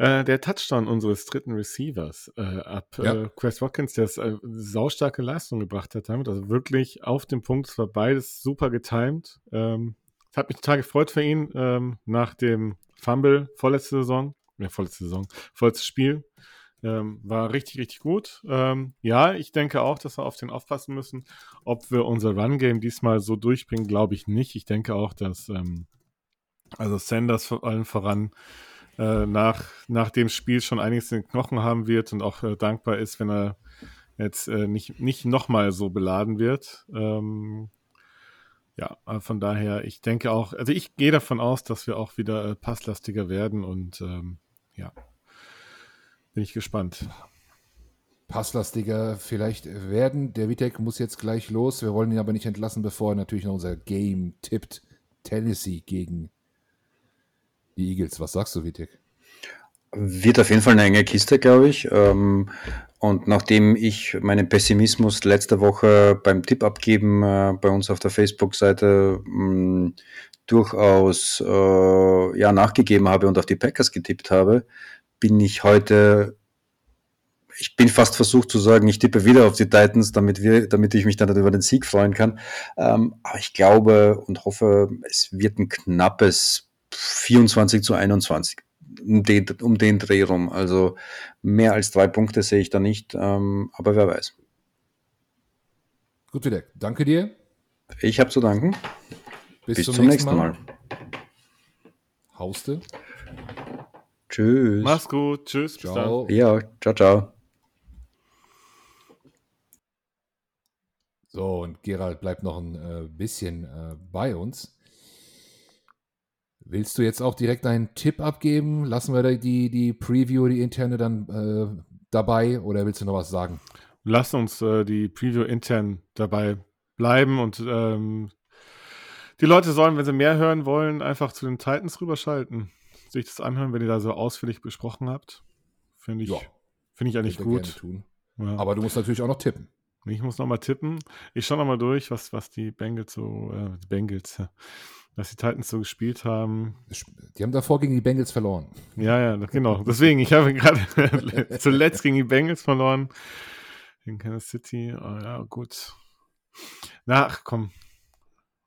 äh, der Touchdown unseres dritten Receivers äh, ab. Ja. Äh, Chris Watkins, der äh, saustarke Leistung gebracht hat damit. Also wirklich auf dem Punkt. Es war beides super getimed. Ähm, hat mich total gefreut für ihn ähm, nach dem Fumble vorletzte Saison. Ja, vorletzte Saison, vorletztes Spiel. Ähm, war richtig, richtig gut. Ähm, ja, ich denke auch, dass wir auf den aufpassen müssen. Ob wir unser Run-Game diesmal so durchbringen, glaube ich nicht. Ich denke auch, dass ähm, also Sanders vor allem voran äh, nach, nach dem Spiel schon einiges in den Knochen haben wird und auch äh, dankbar ist, wenn er jetzt äh, nicht, nicht nochmal so beladen wird. Ähm, ja, von daher, ich denke auch, also ich gehe davon aus, dass wir auch wieder äh, passlastiger werden und ähm, ja, bin ich gespannt. Passlastiger vielleicht werden. Der Vitek muss jetzt gleich los. Wir wollen ihn aber nicht entlassen, bevor er natürlich noch unser Game tippt. Tennessee gegen die Eagles. Was sagst du, Vitek? Wird auf jeden Fall eine enge Kiste, glaube ich. Ähm, und nachdem ich meinen Pessimismus letzte Woche beim Tipp abgeben äh, bei uns auf der Facebook-Seite mm, durchaus äh, ja, nachgegeben habe und auf die Packers getippt habe, bin ich heute, ich bin fast versucht zu sagen, ich tippe wieder auf die Titans, damit wir, damit ich mich dann über den Sieg freuen kann. Ähm, aber ich glaube und hoffe, es wird ein knappes 24 zu 21 um den, um den Dreh rum. Also mehr als drei Punkte sehe ich da nicht, ähm, aber wer weiß. Gut, Deck. Danke dir. Ich habe zu danken. Bis, Bis zum, zum, nächsten Mal. Mal. Hauste. Tschüss. Mach's gut. Tschüss. Ciao. Ja, ciao, ciao. So, und Gerald bleibt noch ein äh, bisschen äh, bei uns. Willst du jetzt auch direkt einen Tipp abgeben? Lassen wir die, die Preview, die interne dann äh, dabei oder willst du noch was sagen? Lass uns äh, die Preview intern dabei bleiben und ähm, die Leute sollen, wenn sie mehr hören wollen, einfach zu den Titans rüberschalten sich das anhören, wenn ihr da so ausführlich besprochen habt. Finde ich, ja. find ich eigentlich gut. Ja. Aber du musst natürlich auch noch tippen. Ich muss nochmal tippen. Ich schaue nochmal durch, was, was die Bengals so, äh, die Bengals, was die Titans so gespielt haben. Die haben davor gegen die Bengals verloren. Ja, ja, genau. Deswegen, ich habe gerade [laughs] zuletzt gegen die Bengals verloren. In Kansas City. Oh, ja, gut. Na, ach, komm.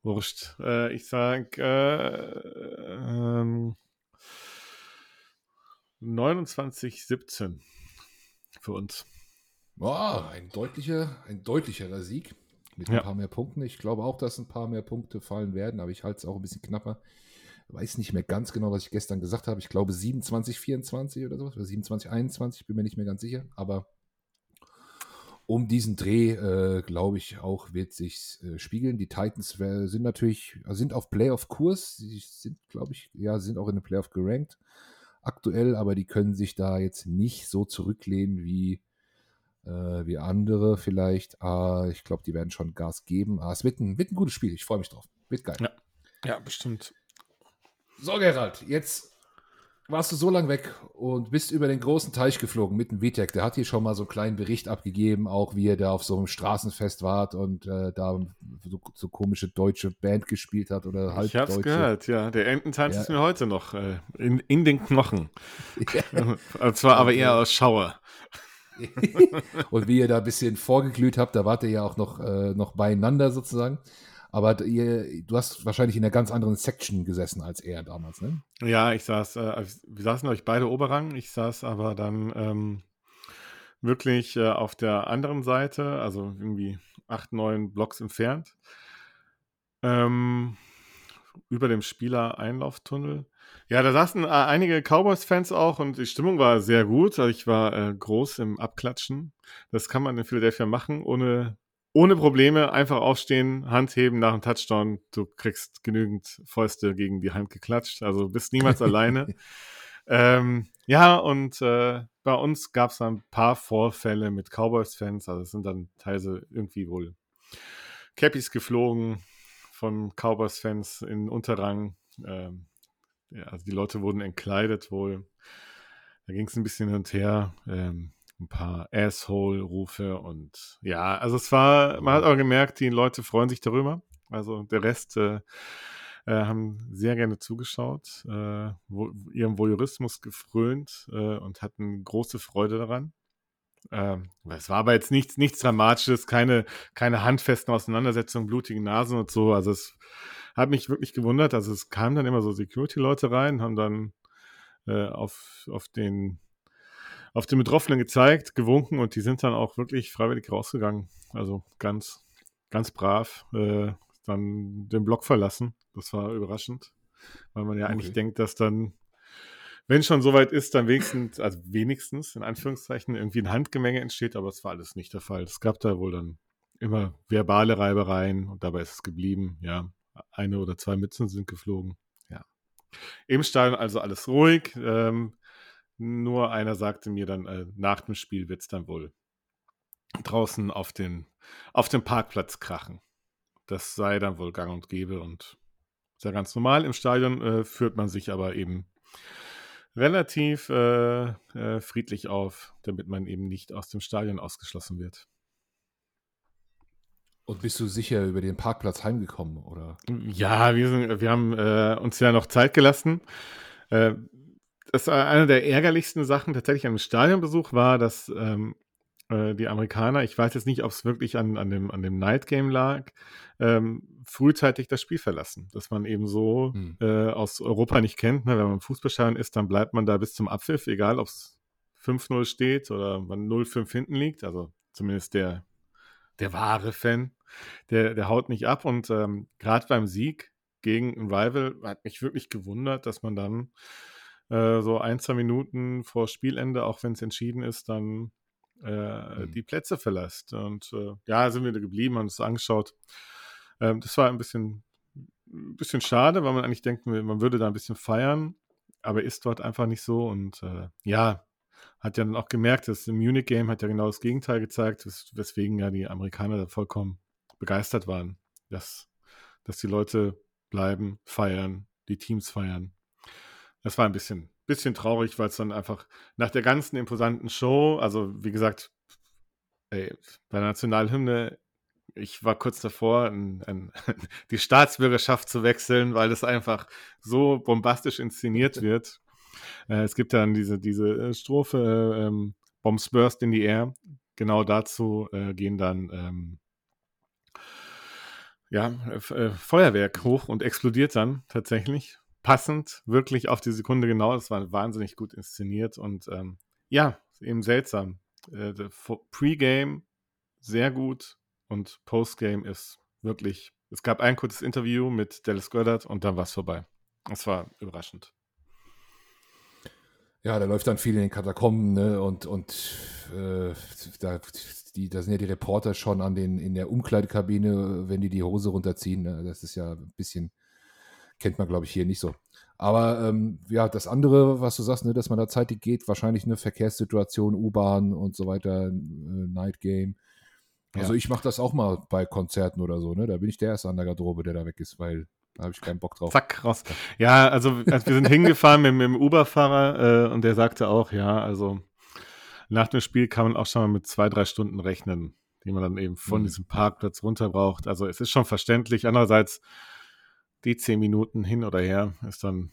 Wurscht. Äh, ich sag, äh, ähm, 29-17 für uns. Oh, ein, deutlicher, ein deutlicherer Sieg. Mit ja. ein paar mehr Punkten. Ich glaube auch, dass ein paar mehr Punkte fallen werden, aber ich halte es auch ein bisschen knapper. Weiß nicht mehr ganz genau, was ich gestern gesagt habe. Ich glaube 27, 24 oder sowas. Oder 27, 21, bin mir nicht mehr ganz sicher. Aber um diesen Dreh, äh, glaube ich, auch wird sich äh, spiegeln. Die Titans sind natürlich, sind auf Playoff-Kurs. Sie sind, glaube ich, ja, sind auch in den Playoff gerankt aktuell, aber die können sich da jetzt nicht so zurücklehnen wie, äh, wie andere vielleicht. Ah, ich glaube, die werden schon Gas geben. Ah, es wird ein, wird ein gutes Spiel. Ich freue mich drauf. Wird geil. Ja. ja, bestimmt. So, Gerald, jetzt warst du so lange weg und bist über den großen Teich geflogen mit dem Vitek. Der hat hier schon mal so einen kleinen Bericht abgegeben, auch wie er da auf so einem Straßenfest war und äh, da so, so, komische deutsche Band gespielt hat oder halt Ich hab's gehört, ja. Der Ententanz ja. ist mir heute noch äh, in, in den Knochen. [laughs] Ja. [laughs] und zwar aber eher aus Schauer. Und wie ihr da ein bisschen vorgeglüht habt, da wart ihr ja auch noch, äh, noch beieinander sozusagen. Aber ihr, du hast wahrscheinlich in einer ganz anderen Section gesessen als er damals, ne? Ja, ich saß, äh, wir saßen euch beide Oberrang. Ich saß aber dann ähm, wirklich äh, auf der anderen Seite, also irgendwie acht, neun Blocks entfernt. Ähm, über dem Spieler-Einlauftunnel. Ja, da saßen äh, einige Cowboys-Fans auch und die Stimmung war sehr gut. Also ich war äh, groß im Abklatschen. Das kann man in Philadelphia machen, ohne ohne Probleme einfach aufstehen, Hand heben nach dem Touchdown. Du kriegst genügend Fäuste gegen die Hand geklatscht. Also bist niemals [laughs] alleine. Ähm, ja, und äh, bei uns gab es ein paar Vorfälle mit Cowboys-Fans. Also es sind dann teilweise irgendwie wohl Cappies geflogen von Cowboys-Fans in Unterrang. Ähm, ja, also die Leute wurden entkleidet wohl. Da ging es ein bisschen hin und her. Ähm, ein paar Asshole-Rufe und ja, also es war, man hat aber gemerkt, die Leute freuen sich darüber. Also der Rest äh, äh, haben sehr gerne zugeschaut, äh, wo, ihrem Voyeurismus gefrönt äh, und hatten große Freude daran. Ähm, es war aber jetzt nichts, nichts Dramatisches, keine, keine handfesten Auseinandersetzungen, blutigen Nasen und so. Also es hat mich wirklich gewundert. Also es kamen dann immer so Security-Leute rein, haben dann äh, auf, auf den auf den Betroffenen gezeigt, gewunken und die sind dann auch wirklich freiwillig rausgegangen. Also ganz, ganz brav äh, dann den Block verlassen. Das war überraschend, weil man ja okay. eigentlich denkt, dass dann, wenn schon soweit ist, dann wenigstens, also wenigstens in Anführungszeichen irgendwie ein Handgemenge entsteht, aber es war alles nicht der Fall. Es gab da wohl dann immer verbale Reibereien und dabei ist es geblieben. Ja, eine oder zwei Mützen sind geflogen. Ja. Im Stadion also alles ruhig. Ähm, nur einer sagte mir dann, äh, nach dem Spiel wird es dann wohl draußen auf, den, auf dem Parkplatz krachen. Das sei dann wohl gang und gäbe und sehr ganz normal. Im Stadion äh, führt man sich aber eben relativ äh, äh, friedlich auf, damit man eben nicht aus dem Stadion ausgeschlossen wird. Und bist du sicher über den Parkplatz heimgekommen, oder? Ja, wir, sind, wir haben äh, uns ja noch Zeit gelassen. Äh, das war eine der ärgerlichsten Sachen tatsächlich am Stadionbesuch war, dass ähm, äh, die Amerikaner, ich weiß jetzt nicht, ob es wirklich an, an, dem, an dem Night Game lag, ähm, frühzeitig das Spiel verlassen. Dass man eben so hm. äh, aus Europa nicht kennt. Ne? Wenn man im Fußballstadion ist, dann bleibt man da bis zum Abpfiff, egal ob es 5-0 steht oder man 0-5 hinten liegt. Also zumindest der, der wahre Fan, der, der haut nicht ab. Und ähm, gerade beim Sieg gegen ein Rival hat mich wirklich gewundert, dass man dann äh, so ein, zwei Minuten vor Spielende, auch wenn es entschieden ist, dann äh, mhm. die Plätze verlässt. Und äh, ja, sind wir da geblieben, haben es angeschaut. Ähm, das war ein bisschen, ein bisschen schade, weil man eigentlich denkt, man würde da ein bisschen feiern, aber ist dort einfach nicht so. Und äh, ja, hat ja dann auch gemerkt, das Munich Game hat ja genau das Gegenteil gezeigt, wes weswegen ja die Amerikaner da vollkommen begeistert waren, dass, dass die Leute bleiben, feiern, die Teams feiern. Das war ein bisschen, bisschen traurig, weil es dann einfach nach der ganzen imposanten Show, also wie gesagt, ey, bei der Nationalhymne, ich war kurz davor, ein, ein, [laughs] die Staatsbürgerschaft zu wechseln, weil es einfach so bombastisch inszeniert [laughs] wird. Äh, es gibt dann diese, diese äh, Strophe, äh, ähm, Bombs burst in the air. Genau dazu äh, gehen dann ähm, ja, äh, Feuerwerk hoch und explodiert dann tatsächlich passend, wirklich auf die Sekunde genau. Es war wahnsinnig gut inszeniert und ähm, ja, eben seltsam. Äh, Pre-Game sehr gut und Postgame ist wirklich. Es gab ein kurzes Interview mit Dallas Goddard und dann war es vorbei. Das war überraschend. Ja, da läuft dann viel in den Katakomben, ne? Und, und äh, da, die, da sind ja die Reporter schon an den, in der Umkleidekabine, wenn die die Hose runterziehen. Ne? Das ist ja ein bisschen, kennt man, glaube ich, hier nicht so. Aber ähm, ja, das andere, was du sagst, ne, dass man da zeitig geht, wahrscheinlich eine Verkehrssituation, U-Bahn und so weiter, äh, Night Game. Also ja. ich mache das auch mal bei Konzerten oder so, ne? Da bin ich der Erste an der Garderobe, der da weg ist, weil da habe ich keinen Bock drauf. Zack, raus. Ja, also, also wir sind hingefahren mit, mit dem Uber-Fahrer äh, und der sagte auch, ja, also nach dem Spiel kann man auch schon mal mit zwei, drei Stunden rechnen, die man dann eben von mhm. diesem Parkplatz runter braucht. Also es ist schon verständlich. Andererseits, die zehn Minuten hin oder her ist dann.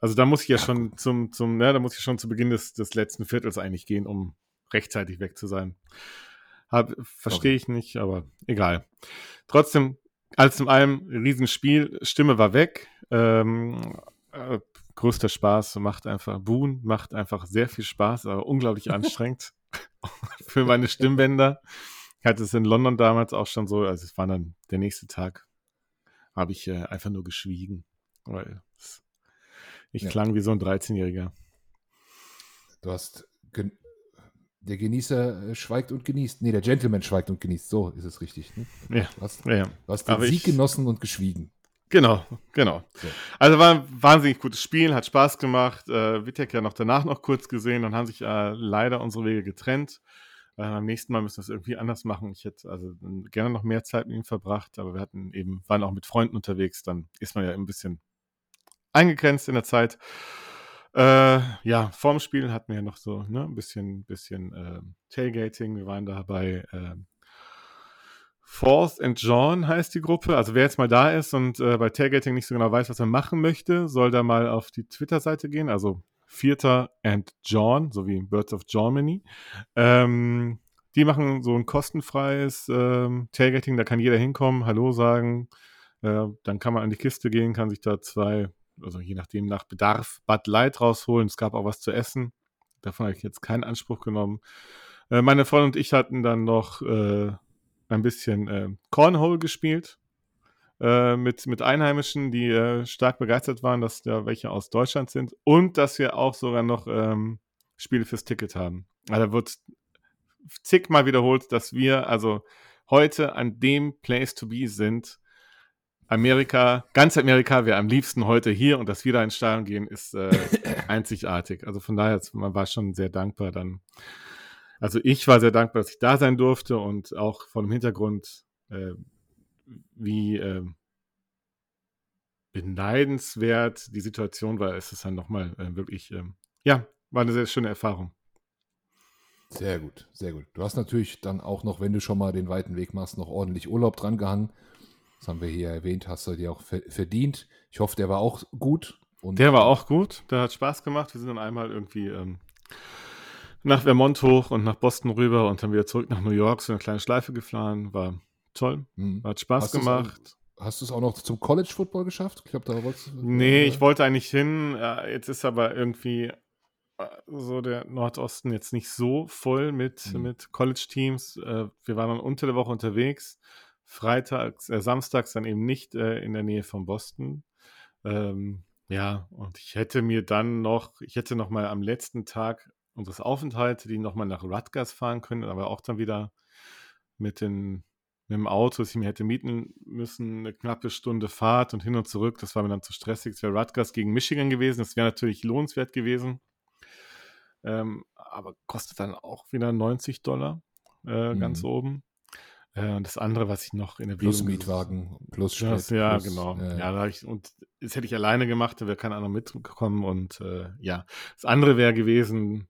Also da muss ich ja, ja schon gut. zum, zum, ne, da muss ich schon zu Beginn des, des letzten Viertels eigentlich gehen, um rechtzeitig weg zu sein. Verstehe ich nicht, aber egal. Trotzdem alles in allem, Riesenspiel, Stimme war weg. Ähm, äh, größter Spaß, macht einfach, Boon macht einfach sehr viel Spaß, aber unglaublich [laughs] anstrengend [laughs] für meine Stimmbänder. Ich hatte es in London damals auch schon so, also es war dann der nächste Tag, habe ich äh, einfach nur geschwiegen, weil ich ja. klang wie so ein 13-Jähriger. Du hast der Genießer äh, schweigt und genießt. Nee, der Gentleman schweigt und genießt. So ist es richtig. Ne? Ja. Du hast, ja, ja. Du hast den Aber Sieg genossen und geschwiegen. Genau, genau. So. Also war ein wahnsinnig gutes Spiel, hat Spaß gemacht. Äh, Wittek ja noch danach noch kurz gesehen und haben sich äh, leider unsere Wege getrennt. Äh, beim nächsten Mal müssen wir es irgendwie anders machen. Ich hätte also gerne noch mehr Zeit mit ihm verbracht, aber wir hatten eben, waren auch mit Freunden unterwegs, dann ist man ja ein bisschen eingegrenzt in der Zeit. Äh, ja, vorm Spiel hatten wir ja noch so ne, ein bisschen, bisschen äh, Tailgating. Wir waren da bei äh, Fourth and John heißt die Gruppe. Also wer jetzt mal da ist und äh, bei Tailgating nicht so genau weiß, was er machen möchte, soll da mal auf die Twitter-Seite gehen. Also Vierter and John, sowie Birds of Germany. Ähm, die machen so ein kostenfreies ähm, Tailgating, da kann jeder hinkommen, Hallo sagen. Äh, dann kann man an die Kiste gehen, kann sich da zwei also je nachdem nach Bedarf, Bud Light rausholen. Es gab auch was zu essen. Davon habe ich jetzt keinen Anspruch genommen. Äh, meine Freundin und ich hatten dann noch äh, ein bisschen äh, Cornhole gespielt. Äh, mit, mit Einheimischen, die äh, stark begeistert waren, dass da welche aus Deutschland sind und dass wir auch sogar noch ähm, Spiele fürs Ticket haben. Also da wird zigmal wiederholt, dass wir also heute an dem Place to be sind, Amerika, ganz Amerika wäre am liebsten heute hier und das wieder ins Stadion gehen ist äh, [laughs] einzigartig. Also von daher, man war schon sehr dankbar dann. Also ich war sehr dankbar, dass ich da sein durfte und auch vor dem Hintergrund, äh, wie äh, beneidenswert die Situation war, ist es dann nochmal äh, wirklich, äh, ja, war eine sehr schöne Erfahrung. Sehr gut, sehr gut. Du hast natürlich dann auch noch, wenn du schon mal den weiten Weg machst, noch ordentlich Urlaub dran gehangen das haben wir hier erwähnt, hast du dir auch verdient. Ich hoffe, der war auch gut. Und der war auch gut, der hat Spaß gemacht. Wir sind dann einmal irgendwie ähm, nach Vermont hoch und nach Boston rüber und dann wieder zurück nach New York, so eine kleine Schleife gefahren. War toll, mhm. hat Spaß hast gemacht. Hast du es auch noch zum College Football geschafft? Ich glaube, da wolltest du. Nee, ich wollte eigentlich hin. Jetzt ist aber irgendwie äh, so der Nordosten jetzt nicht so voll mit, mhm. mit College-Teams. Äh, wir waren dann unter der Woche unterwegs freitags, äh, samstags dann eben nicht äh, in der Nähe von Boston. Ähm, ja, und ich hätte mir dann noch, ich hätte noch mal am letzten Tag unseres Aufenthalts, die noch mal nach Rutgers fahren können, aber auch dann wieder mit, den, mit dem Auto, das ich mir hätte mieten müssen, eine knappe Stunde Fahrt und hin und zurück. Das war mir dann zu stressig. Es wäre Rutgers gegen Michigan gewesen. Das wäre natürlich lohnenswert gewesen. Ähm, aber kostet dann auch wieder 90 Dollar äh, mhm. ganz oben. Äh, und das andere, was ich noch in der Plus Bildung Mietwagen, plus Sprit. Ja, plus, genau. Äh, ja, ich, und das hätte ich alleine gemacht, da wäre kein anderer mitgekommen. Und äh, ja, das andere wäre gewesen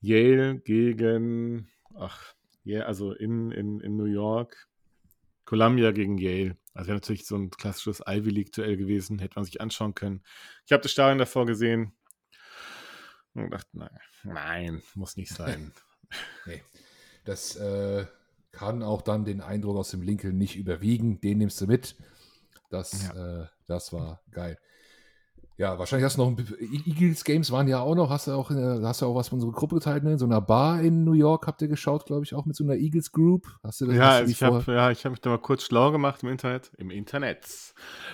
Yale gegen, ach, yeah, also in, in, in New York, Columbia gegen Yale. Also wäre natürlich so ein klassisches Ivy League-Duell gewesen, hätte man sich anschauen können. Ich habe das Stadion davor gesehen und dachte, nein, nein, muss nicht sein. [laughs] nee. Das, äh, kann auch dann den Eindruck aus dem Lincoln nicht überwiegen. Den nimmst du mit. Das, ja. äh, das war geil. Ja, wahrscheinlich hast du noch ein, Eagles Games waren ja auch noch, hast du auch, hast du auch was von unserer Gruppe geteilt, ne? In so einer Bar in New York habt ihr geschaut, glaube ich, auch mit so einer Eagles Group. Hast du das ja, also ich habe ja, ich habe mich da mal kurz schlau gemacht im Internet, im Internet.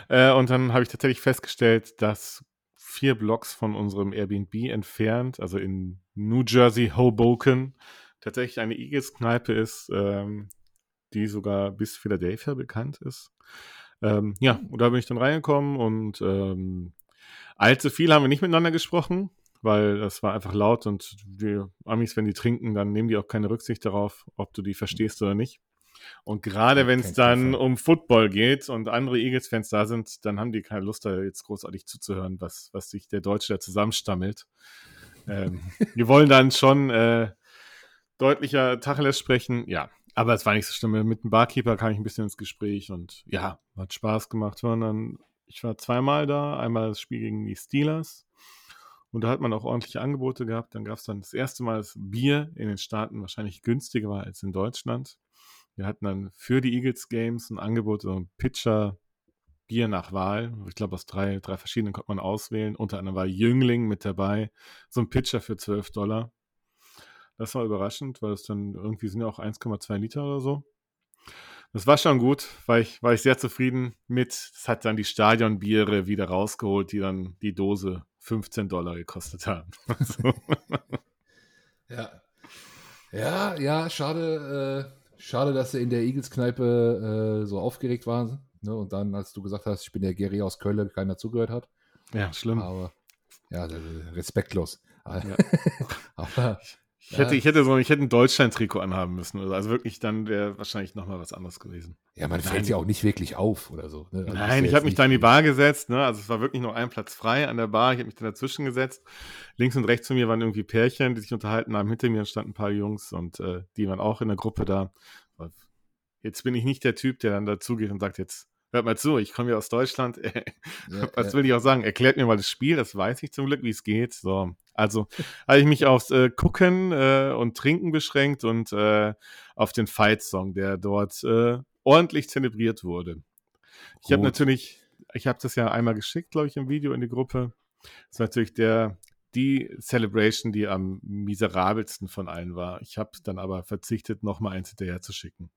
Äh, und dann habe ich tatsächlich festgestellt, dass vier Blocks von unserem Airbnb entfernt, also in New Jersey, Hoboken, tatsächlich eine Eagles-Kneipe ist, ähm, die sogar bis Philadelphia bekannt ist. Ähm, ja, und da bin ich dann reingekommen und ähm, Allzu viel haben wir nicht miteinander gesprochen, weil das war einfach laut und die Amis, wenn die trinken, dann nehmen die auch keine Rücksicht darauf, ob du die verstehst oder nicht. Und gerade wenn es dann um Football geht und andere Eagles-Fans da sind, dann haben die keine Lust, da jetzt großartig zuzuhören, was, was sich der Deutsche da zusammenstammelt. ähm, [laughs] die wollen dann schon äh, deutlicher Tacheles sprechen. Ja, aber es war nicht so schlimm. Mit dem Barkeeper kam ich ein bisschen ins Gespräch und ja, hat Spaß gemacht. Ich war zweimal da, einmal das Spiel gegen die Steelers. Und da hat man auch ordentliche Angebote gehabt. Dann gab es dann das erste Mal das Bier in den Staaten wahrscheinlich günstiger war als in Deutschland. Wir hatten dann für die Eagles Games ein Angebot, so ein Pitcher Bier nach Wahl. Ich glaube, aus drei, drei verschiedenen konnte man auswählen. Unter anderem war Jüngling mit dabei. So ein Pitcher für 12 Dollar. Das war überraschend, weil es dann irgendwie sind ja auch 1,2 Liter oder so. Das war schon gut, war ich, war ich sehr zufrieden mit. Das hat dann die Stadionbiere wieder rausgeholt, die dann die Dose 15 Dollar gekostet haben. [laughs] ja. Ja, ja, schade, äh, schade, dass sie in der Eagles-Kneipe äh, so aufgeregt waren. Ne? Und dann, als du gesagt hast, ich bin der Gary aus Köln, keiner zugehört hat. Ja, schlimm. Aber ja, respektlos. Ja. [laughs] Aber ich hätte, ich hätte so, ich hätte ein Deutschland-Trikot anhaben müssen. Also wirklich, dann wäre wahrscheinlich nochmal was anderes gewesen. Ja, man fällt ja auch nicht wirklich auf oder so. Ne? Also Nein, ich habe mich da in die Bar gesetzt. Ne? Also es war wirklich noch ein Platz frei an der Bar. Ich habe mich dann dazwischen gesetzt. Links und rechts von mir waren irgendwie Pärchen, die sich unterhalten haben. Hinter mir standen ein paar Jungs und äh, die waren auch in der Gruppe da. Jetzt bin ich nicht der Typ, der dann dazugeht und sagt, jetzt hört mal zu, ich komme ja aus Deutschland. [laughs] ja, Was will ich auch sagen? Erklärt mir mal das Spiel, das weiß ich zum Glück, wie es geht. So, also [laughs] habe ich mich aufs äh, Gucken äh, und Trinken beschränkt und äh, auf den Fight-Song, der dort äh, ordentlich zelebriert wurde. Ich habe natürlich, ich habe das ja einmal geschickt, glaube ich, im Video in die Gruppe. Das ist natürlich der die Celebration, die am miserabelsten von allen war. Ich habe dann aber verzichtet, nochmal eins hinterher zu schicken.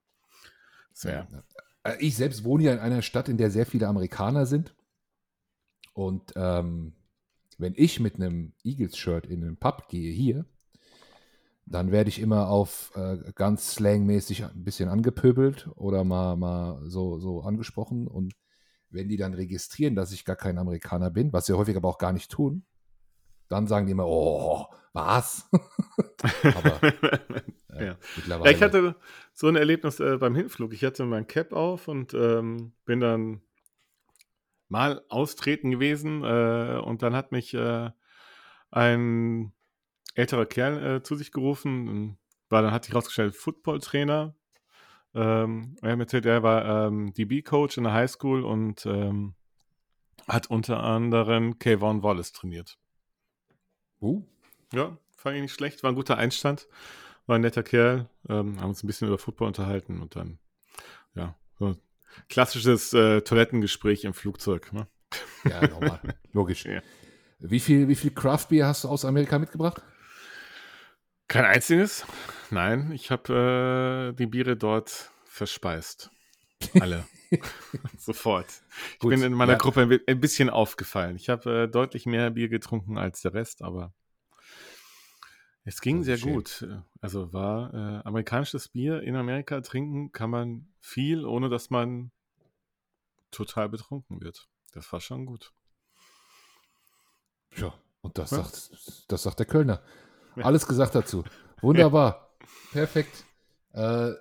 So, ja. Äh, ich selbst wohne ja in einer Stadt, in der sehr viele Amerikaner sind. Und ähm, wenn ich mit einem Eagles-Shirt in den Pub gehe hier, dann werde ich immer auf äh, ganz slangmäßig ein bisschen angepöbelt oder mal, mal so, so angesprochen. Und wenn die dann registrieren, dass ich gar kein Amerikaner bin, was sie häufig aber auch gar nicht tun, dann sagen die immer, oh, was? [laughs] aber äh, ja. mittlerweile. Ja, ich hatte so ein Erlebnis äh, beim Hinflug. Ich hatte mein Cap auf und ähm, bin dann mal austreten gewesen äh, und dann hat mich äh, ein älterer Kerl äh, zu sich gerufen, war dann hat sich rausgestellt Football-Trainer. Ähm, er hat erzählt, er war ähm, DB-Coach in der Highschool und ähm, hat unter anderem Kayvon Wallace trainiert. Uh. Ja, fand ich nicht schlecht, war ein guter Einstand, war ein netter Kerl, ähm, haben uns ein bisschen über Football unterhalten und dann, ja, so Klassisches äh, Toilettengespräch im Flugzeug. Ne? Ja, normal. [laughs] Logisch. Ja. Wie viel, wie viel Craft Beer hast du aus Amerika mitgebracht? Kein einziges. Nein, ich habe äh, die Biere dort verspeist. Alle. [laughs] [laughs] Sofort. Ich Gut, bin in meiner ja. Gruppe ein bisschen aufgefallen. Ich habe äh, deutlich mehr Bier getrunken als der Rest, aber es ging sehr schön. gut. Also war äh, amerikanisches Bier in Amerika trinken kann man viel, ohne dass man total betrunken wird. Das war schon gut. Ja, und das, ja. sagt, das sagt der Kölner. Alles gesagt dazu. Wunderbar. [laughs] Perfekt. Äh,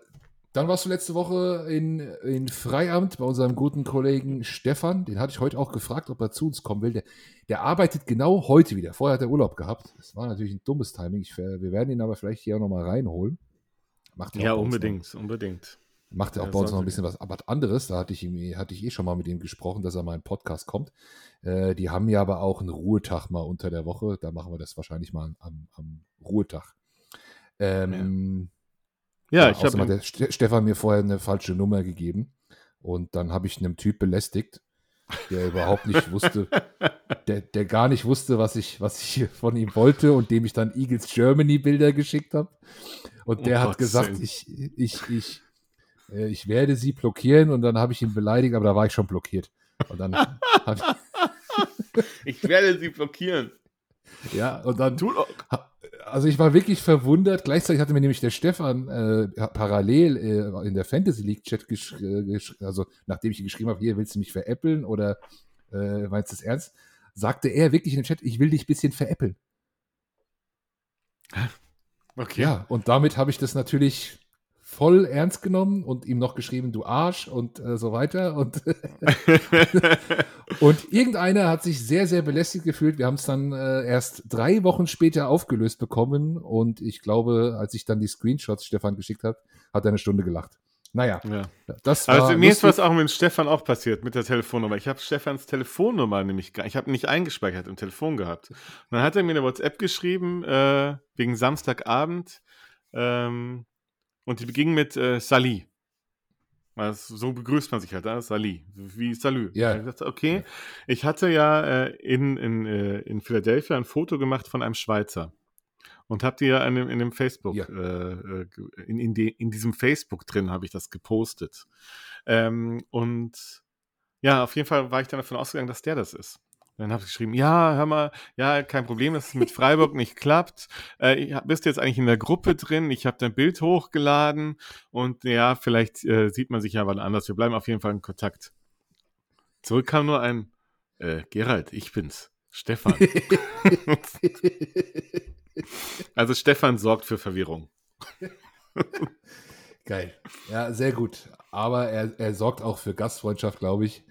dann warst du letzte Woche in, in Freiamt bei unserem guten Kollegen Stefan. Den hatte ich heute auch gefragt, ob er zu uns kommen will. Der, der arbeitet genau heute wieder. Vorher hat er Urlaub gehabt. Das war natürlich ein dummes Timing. Ich, wir werden ihn aber vielleicht hier auch nochmal reinholen. Macht ja, unbedingt, noch, unbedingt. Macht er auch ja, bei uns noch ein bisschen was aber anderes. Da hatte ich, ihm, hatte ich eh schon mal mit ihm gesprochen, dass er mal in Podcast kommt. Äh, die haben ja aber auch einen Ruhetag mal unter der Woche. Da machen wir das wahrscheinlich mal am, am Ruhetag. Ähm, ja. Ja, ich habe. der Stefan mir vorher eine falsche Nummer gegeben und dann habe ich einem Typ belästigt. der überhaupt nicht wusste, [laughs] der, der gar nicht wusste, was ich, was ich von ihm wollte und dem ich dann Eagles Germany Bilder geschickt habe. Und der oh hat gesagt, ich, ich, ich, äh, ich werde sie blockieren und dann habe ich ihn beleidigt, aber da war ich schon blockiert. Und dann ich, [laughs] [laughs] ich werde sie blockieren. Ja, und dann. Also ich war wirklich verwundert. Gleichzeitig hatte mir nämlich der Stefan äh, parallel äh, in der Fantasy League Chat geschrieben, äh, also nachdem ich geschrieben habe, hier willst du mich veräppeln oder äh, meinst du es ernst, sagte er wirklich in dem Chat, ich will dich ein bisschen veräppeln. Okay. Ja, und damit habe ich das natürlich voll ernst genommen und ihm noch geschrieben, du Arsch und äh, so weiter. Und, [laughs] und irgendeiner hat sich sehr, sehr belästigt gefühlt. Wir haben es dann äh, erst drei Wochen später aufgelöst bekommen und ich glaube, als ich dann die Screenshots Stefan geschickt habe, hat er eine Stunde gelacht. Naja, ja. das war. Also, mir ist was auch mit Stefan auch passiert, mit der Telefonnummer. Ich habe Stefans Telefonnummer nämlich, ich habe nicht eingespeichert im Telefon gehabt. Und dann hat er mir eine WhatsApp geschrieben, äh, wegen Samstagabend. Ähm, und die begingen mit äh, Sali. Also, so begrüßt man sich halt, äh, Sali, wie Salü. Ja. Ich dachte, okay, ich hatte ja äh, in, in, äh, in Philadelphia ein Foto gemacht von einem Schweizer und habe die ja in, in dem Facebook, ja. äh, äh in, in, die, in diesem Facebook drin habe ich das gepostet. Ähm, und ja, auf jeden Fall war ich dann davon ausgegangen, dass der das ist. Dann habe ich geschrieben, ja, hör mal, ja, kein Problem, dass es mit Freiburg nicht klappt. Äh, bist jetzt eigentlich in der Gruppe drin, ich habe dein Bild hochgeladen und ja, vielleicht äh, sieht man sich ja wann anders. Wir bleiben auf jeden Fall in Kontakt. Zurück kam nur ein, äh, Gerald, ich bin's, Stefan. [laughs] also Stefan sorgt für Verwirrung. Geil. Ja, sehr gut. Aber er, er sorgt auch für Gastfreundschaft, glaube ich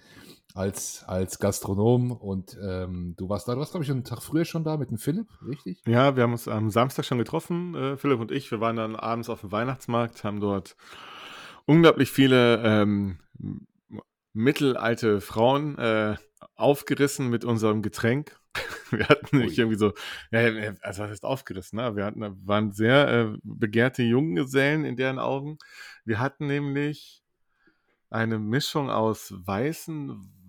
als, als Gastronom und ähm, du warst da, du warst, glaube ich, einen Tag früher schon da mit dem Philipp, richtig? Ja, wir haben uns am Samstag schon getroffen, äh, Philipp und ich. Wir waren dann abends auf dem Weihnachtsmarkt, haben dort unglaublich viele ähm, mittelalte Frauen äh, aufgerissen mit unserem Getränk. [laughs] Wir hatten nämlich irgendwie so, ja, also was heißt aufgerissen, ne? Wir hatten, waren sehr äh, begehrte Junggesellen in deren Augen. Wir hatten nämlich eine Mischung aus weißen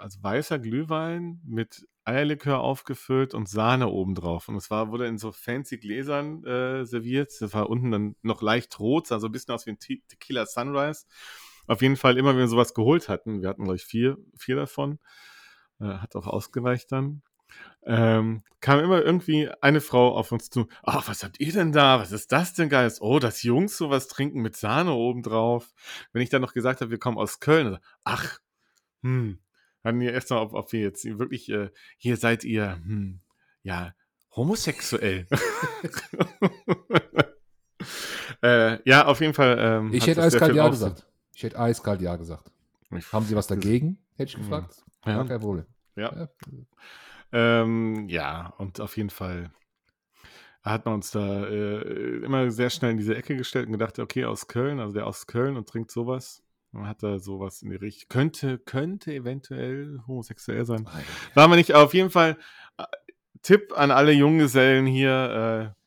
also weißer Glühwein mit Eierlikör aufgefüllt und Sahne obendrauf. Und es war, wurde in so fancy Gläsern äh, serviert. Das war unten dann noch leicht rot, sah so ein bisschen aus wie ein Te Tequila Sunrise. Auf jeden Fall immer, wenn wir sowas geholt hatten, wir hatten, glaube ich, vier, vier davon, äh, hat auch ausgereicht dann, ähm, kam immer irgendwie eine Frau auf uns zu. Ach, was habt ihr denn da? Was ist das denn Geiles? Oh, dass Jungs sowas trinken mit Sahne obendrauf. Wenn ich dann noch gesagt habe, wir kommen aus Köln, ach, hm, hatten wir erst mal, ob, ob wir jetzt wirklich, äh, hier seid ihr, hm, ja, homosexuell. [laughs] [laughs] äh, ja, auf jeden Fall. Ähm, ich hätte eiskalt Ja gesagt. Ich hätte eiskalt Ja gesagt. Haben Sie was dagegen? Hätte ich hm. gefragt. Ja. Kein Problem. Ja. Ja. Ähm, ja, und auf jeden Fall hat man uns da äh, immer sehr schnell in diese Ecke gestellt und gedacht, okay, aus Köln, also der aus Köln und trinkt sowas. Man hat da sowas in die Richtung. Könnte, könnte eventuell homosexuell sein. Nein. War man nicht. Auf jeden Fall äh, Tipp an alle Junggesellen hier: äh,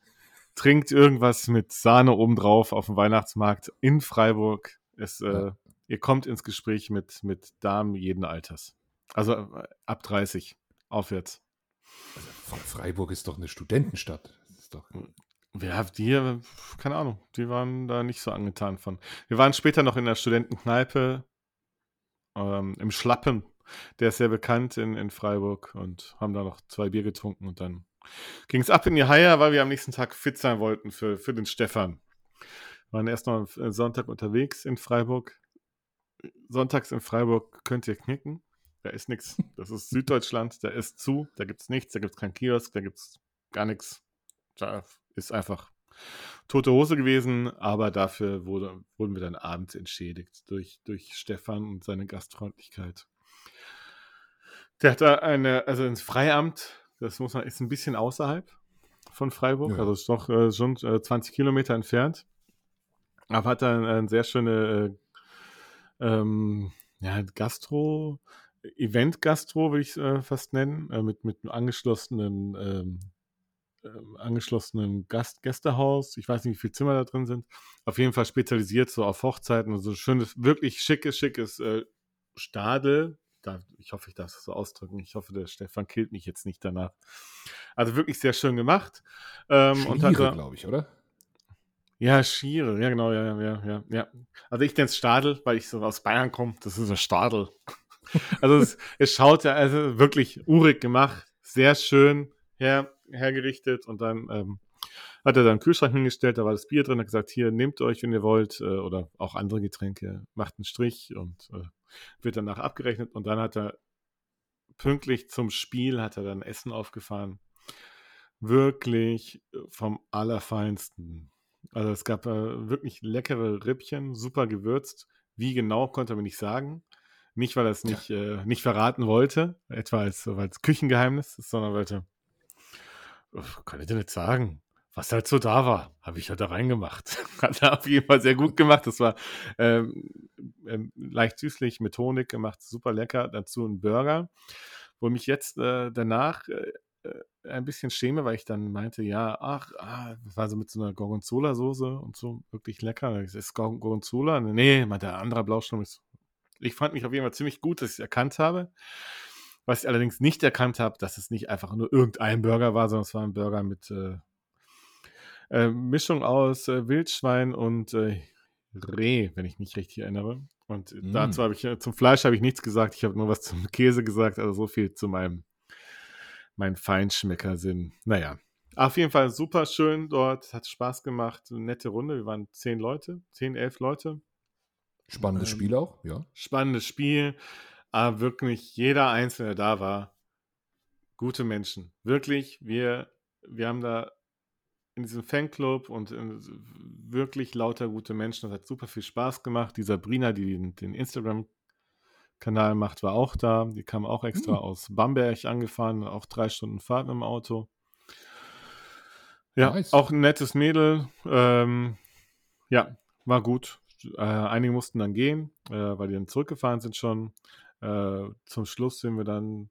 trinkt irgendwas mit Sahne obendrauf auf dem Weihnachtsmarkt in Freiburg. Es, äh, ja. Ihr kommt ins Gespräch mit, mit Damen jeden Alters. Also äh, ab 30 aufwärts. Also Freiburg ist doch eine Studentenstadt. Das ist doch hm. Ja, die, keine Ahnung, die waren da nicht so angetan von. Wir waren später noch in der Studentenkneipe ähm, im Schlappen. Der ist sehr bekannt in, in Freiburg und haben da noch zwei Bier getrunken und dann ging es ab in die Haie, weil wir am nächsten Tag fit sein wollten für, für den Stefan. Wir waren erst noch Sonntag unterwegs in Freiburg. Sonntags in Freiburg könnt ihr knicken. Da ist nichts. Das ist Süddeutschland, da ist zu, da gibt es nichts, da gibt es kein Kiosk, da gibt es gar nichts. Da ist einfach tote Hose gewesen, aber dafür wurde, wurden wir dann abends entschädigt durch, durch Stefan und seine Gastfreundlichkeit. Der hat da eine, also ins Freiamt, das muss man, ist ein bisschen außerhalb von Freiburg, ja. also ist doch äh, schon äh, 20 Kilometer entfernt. Aber hat da eine, eine sehr schöne äh, ähm, ja, Gastro, Event-Gastro, würde ich es äh, fast nennen, äh, mit, mit angeschlossenen ähm, ähm, angeschlossenen Gast Gästehaus. Ich weiß nicht, wie viele Zimmer da drin sind. Auf jeden Fall spezialisiert so auf Hochzeiten und so schönes, wirklich schickes, schickes äh, Stadel, darf, ich hoffe, ich darf es so ausdrücken. Ich hoffe, der Stefan killt mich jetzt nicht danach. Also wirklich sehr schön gemacht. Ähm, und glaube ich, oder? Ja, Schiere, ja genau, ja, ja, ja, ja. Also ich nenne es Stadel, weil ich so aus Bayern komme. Das ist ein Stadel. [laughs] also es, es schaut ja also wirklich urig gemacht, sehr schön her, hergerichtet und dann ähm, hat er dann einen Kühlschrank hingestellt, da war das Bier drin, hat gesagt, hier, nehmt euch, wenn ihr wollt, äh, oder auch andere Getränke, macht einen Strich und äh, wird danach abgerechnet und dann hat er pünktlich zum Spiel hat er dann Essen aufgefahren. Wirklich äh, vom Allerfeinsten. Also es gab äh, wirklich leckere Rippchen, super gewürzt. Wie genau, konnte er mir nicht sagen. Nicht, weil er es nicht, ja. äh, nicht verraten wollte, etwa als, als Küchengeheimnis, sondern weil er, kann ich dir nicht sagen was halt so da war, habe ich halt da reingemacht. [laughs] Hat er auf jeden Fall sehr gut gemacht. Das war ähm, ähm, leicht süßlich mit Honig gemacht, super lecker. Dazu ein Burger, wo mich jetzt äh, danach äh, äh, ein bisschen schäme, weil ich dann meinte, ja, ach, ah, das war so mit so einer Gorgonzola-Soße und so, wirklich lecker. Das ist Gorgonzola? Nee, meinte der andere Blaustrom ist. Ich fand mich auf jeden Fall ziemlich gut, dass ich es erkannt habe. Was ich allerdings nicht erkannt habe, dass es nicht einfach nur irgendein Burger war, sondern es war ein Burger mit äh, äh, Mischung aus äh, Wildschwein und äh, Reh, wenn ich mich richtig erinnere. Und mm. dazu habe ich, äh, zum Fleisch habe ich nichts gesagt, ich habe nur was zum Käse gesagt, also so viel zu meinem, meinem Feinschmeckersinn. Naja, auf jeden Fall super schön dort, hat Spaß gemacht, eine nette Runde, wir waren zehn Leute, zehn, elf Leute. Spannendes ähm, Spiel auch, ja. Spannendes Spiel, aber wirklich jeder Einzelne, da war, gute Menschen. Wirklich, wir, wir haben da in diesem Fanclub und wirklich lauter gute Menschen. Das hat super viel Spaß gemacht. Die Sabrina, die den, den Instagram-Kanal macht, war auch da. Die kam auch extra mhm. aus Bamberg angefahren, auch drei Stunden Fahrt im Auto. Ja, nice. auch ein nettes Mädel. Ähm, ja, war gut. Äh, einige mussten dann gehen, äh, weil die dann zurückgefahren sind schon. Äh, zum Schluss sind wir dann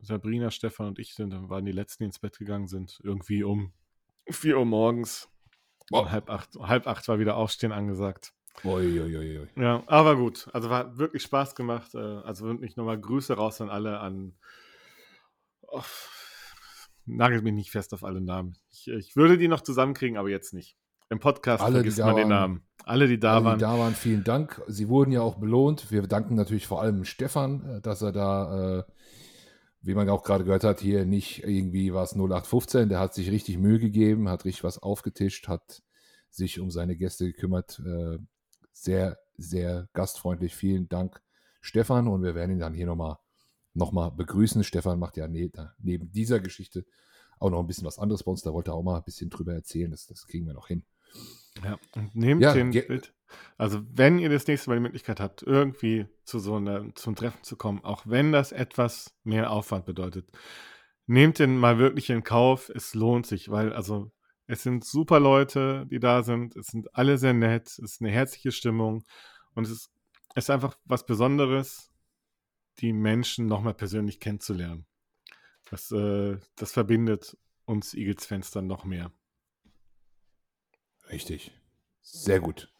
Sabrina, Stefan und ich sind, dann waren die letzten, die ins Bett gegangen sind, irgendwie um 4 Uhr morgens. Oh. Halb, acht, halb acht war wieder Aufstehen angesagt. Ui, ui, ui. Ja, aber gut. Also war wirklich Spaß gemacht. Äh, also wirklich nochmal Grüße raus an alle, an. Oh, nagelt mich nicht fest auf alle Namen. Ich, ich, würde die noch zusammenkriegen, aber jetzt nicht. Im Podcast alle, vergisst man waren, den Namen. Alle, die da alle, waren. Die da waren, vielen Dank. Sie wurden ja auch belohnt. Wir danken natürlich vor allem Stefan, äh, dass er da äh, wie man auch gerade gehört hat, hier nicht irgendwie was 0815, der hat sich richtig Mühe gegeben, hat richtig was aufgetischt, hat sich um seine Gäste gekümmert. Äh, sehr, sehr gastfreundlich. Vielen Dank, Stefan. Und wir werden ihn dann hier nochmal noch mal begrüßen. Stefan macht ja ne, neben dieser Geschichte auch noch ein bisschen was anderes bei uns. Da wollte er auch mal ein bisschen drüber erzählen. Das, das kriegen wir noch hin. Ja, und nehmt ja, den Bild. Also, wenn ihr das nächste Mal die Möglichkeit habt, irgendwie zu so einer, zum Treffen zu kommen, auch wenn das etwas mehr Aufwand bedeutet, nehmt den mal wirklich in Kauf. Es lohnt sich, weil, also, es sind super Leute, die da sind. Es sind alle sehr nett. Es ist eine herzliche Stimmung. Und es ist, es ist einfach was Besonderes, die Menschen nochmal persönlich kennenzulernen. Das, äh, das verbindet uns Eagles-Fans dann noch mehr. Richtig. Sehr gut.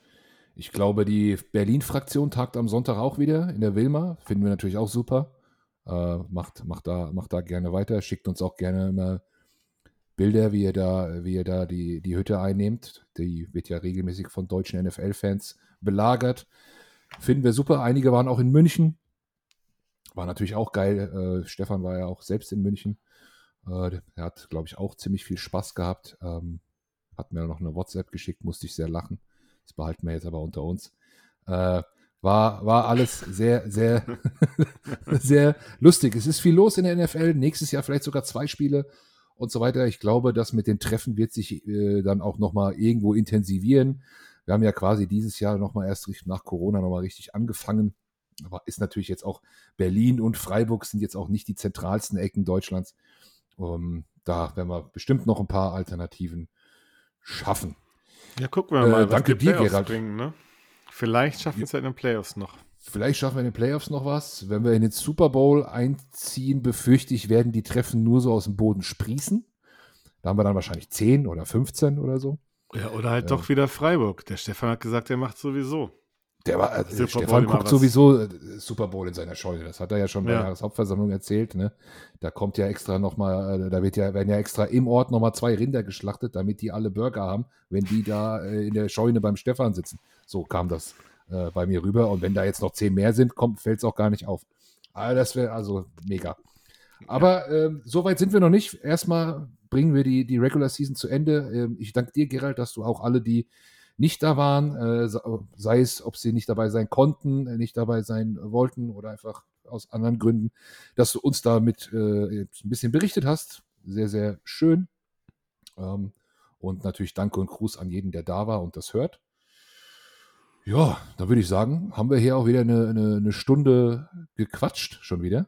Ich glaube, die Berlin-Fraktion tagt am Sonntag auch wieder in der Wilma. Finden wir natürlich auch super. Äh, macht, macht, da, macht da gerne weiter. Schickt uns auch gerne immer Bilder, wie ihr da, wie ihr da die, die Hütte einnehmt. Die wird ja regelmäßig von deutschen NFL-Fans belagert. Finden wir super. Einige waren auch in München. War natürlich auch geil. Äh, Stefan war ja auch selbst in München. Äh, er hat, glaube ich, auch ziemlich viel Spaß gehabt. Ähm, hat mir noch eine WhatsApp geschickt, musste ich sehr lachen. Das behalten wir jetzt aber unter uns. Äh, war, war alles sehr, sehr, [laughs] sehr lustig. Es ist viel los in der NFL. Nächstes Jahr vielleicht sogar zwei Spiele und so weiter. Ich glaube, das mit den Treffen wird sich äh, dann auch nochmal irgendwo intensivieren. Wir haben ja quasi dieses Jahr nochmal erst nach Corona nochmal richtig angefangen. Aber ist natürlich jetzt auch Berlin und Freiburg sind jetzt auch nicht die zentralsten Ecken Deutschlands. Um, da werden wir bestimmt noch ein paar Alternativen schaffen. Ja, gucken wir mal, äh, was danke dir, Gerald. bringen. Ne? Vielleicht schaffen wir es ja in den Playoffs noch. Vielleicht schaffen wir in den Playoffs noch was. Wenn wir in den Super Bowl einziehen, befürchte ich, werden die Treffen nur so aus dem Boden sprießen. Da haben wir dann wahrscheinlich 10 oder 15 oder so. Ja, oder halt äh, doch wieder Freiburg. Der Stefan hat gesagt, er macht sowieso. Der war, also Stefan guckt sowieso äh, Super Bowl in seiner Scheune. Das hat er ja schon bei der Hauptversammlung erzählt. Ne? Da kommt ja extra nochmal, äh, da wird ja, werden ja extra im Ort nochmal zwei Rinder geschlachtet, damit die alle Burger haben, wenn die da in der Scheune beim Stefan sitzen. So kam das äh, bei mir rüber. Und wenn da jetzt noch zehn mehr sind, fällt es auch gar nicht auf. Aber das wäre also mega. Aber äh, so weit sind wir noch nicht. Erstmal bringen wir die, die Regular Season zu Ende. Ähm, ich danke dir, Gerald, dass du auch alle, die nicht da waren, äh, sei es, ob sie nicht dabei sein konnten, äh, nicht dabei sein wollten oder einfach aus anderen Gründen, dass du uns damit äh, ein bisschen berichtet hast. Sehr, sehr schön. Ähm, und natürlich Danke und Gruß an jeden, der da war und das hört. Ja, da würde ich sagen, haben wir hier auch wieder eine, eine, eine Stunde gequatscht, schon wieder.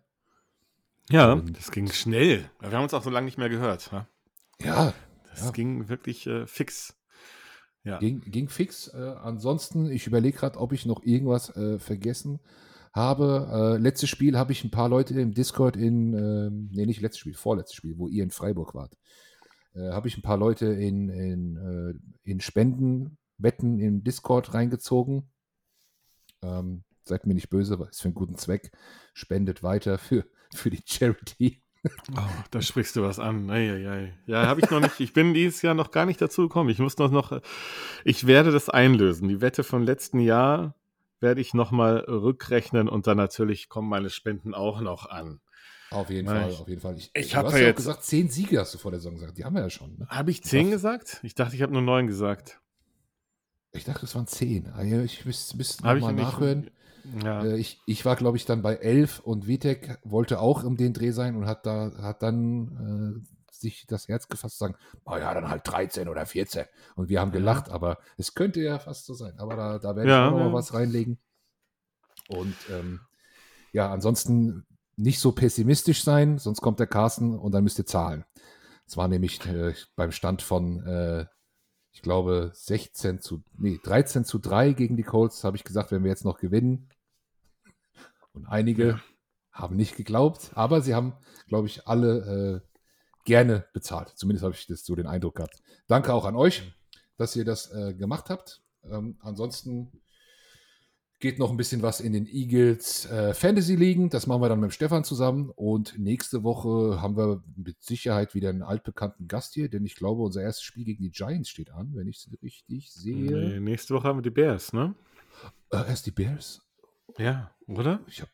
Ja, und das ging schnell. Wir haben uns auch so lange nicht mehr gehört. Ja, ja das ja. ging wirklich äh, fix. Ja. Ging, ging fix. Äh, ansonsten, ich überlege gerade, ob ich noch irgendwas äh, vergessen habe. Äh, letztes Spiel habe ich ein paar Leute im Discord in, ähm, nee, nicht letztes Spiel, vorletztes Spiel, wo ihr in Freiburg wart. Äh, habe ich ein paar Leute in, in, äh, in Spendenwetten im Discord reingezogen. Ähm, seid mir nicht böse, weil es für einen guten Zweck. Spendet weiter für, für die Charity. Oh, da sprichst du was an. Ei, ei, ei. Ja, habe ich noch nicht. Ich bin dieses Jahr noch gar nicht dazu gekommen. Ich muss noch, noch, ich werde das einlösen. Die Wette von letzten Jahr werde ich nochmal rückrechnen und dann natürlich kommen meine Spenden auch noch an. Auf jeden Fall, auf jeden Fall. Ich, ich habe ja jetzt gesagt, zehn Siege hast du vor der Saison gesagt. Die haben wir ja schon. Ne? Habe ich zehn gesagt? Ich dachte, ich habe nur neun gesagt. Ich dachte, es waren zehn. Ah, ich müsste müsst noch mal nachhören. Ja. Äh, ich, ich war, glaube ich, dann bei 11 und Vitek wollte auch um den Dreh sein und hat da hat dann äh, sich das Herz gefasst sagen, oh ja, dann halt 13 oder 14. Und wir haben gelacht, ja. aber es könnte ja fast so sein. Aber da, da werde ich auch noch mal was reinlegen. Und ähm, ja, ansonsten nicht so pessimistisch sein, sonst kommt der Carsten und dann müsst ihr zahlen. Es war nämlich äh, beim Stand von, äh, ich glaube, 16 zu, nee, 13 zu 3 gegen die Colts, habe ich gesagt, wenn wir jetzt noch gewinnen, und einige ja. haben nicht geglaubt, aber sie haben, glaube ich, alle äh, gerne bezahlt. Zumindest habe ich das so den Eindruck gehabt. Danke auch an euch, dass ihr das äh, gemacht habt. Ähm, ansonsten geht noch ein bisschen was in den Eagles äh, Fantasy liegen. Das machen wir dann mit Stefan zusammen. Und nächste Woche haben wir mit Sicherheit wieder einen altbekannten Gast hier, denn ich glaube, unser erstes Spiel gegen die Giants steht an, wenn ich es richtig sehe. Nee, nächste Woche haben wir die Bears, ne? Äh, erst die Bears? Ja, oder? Ich habe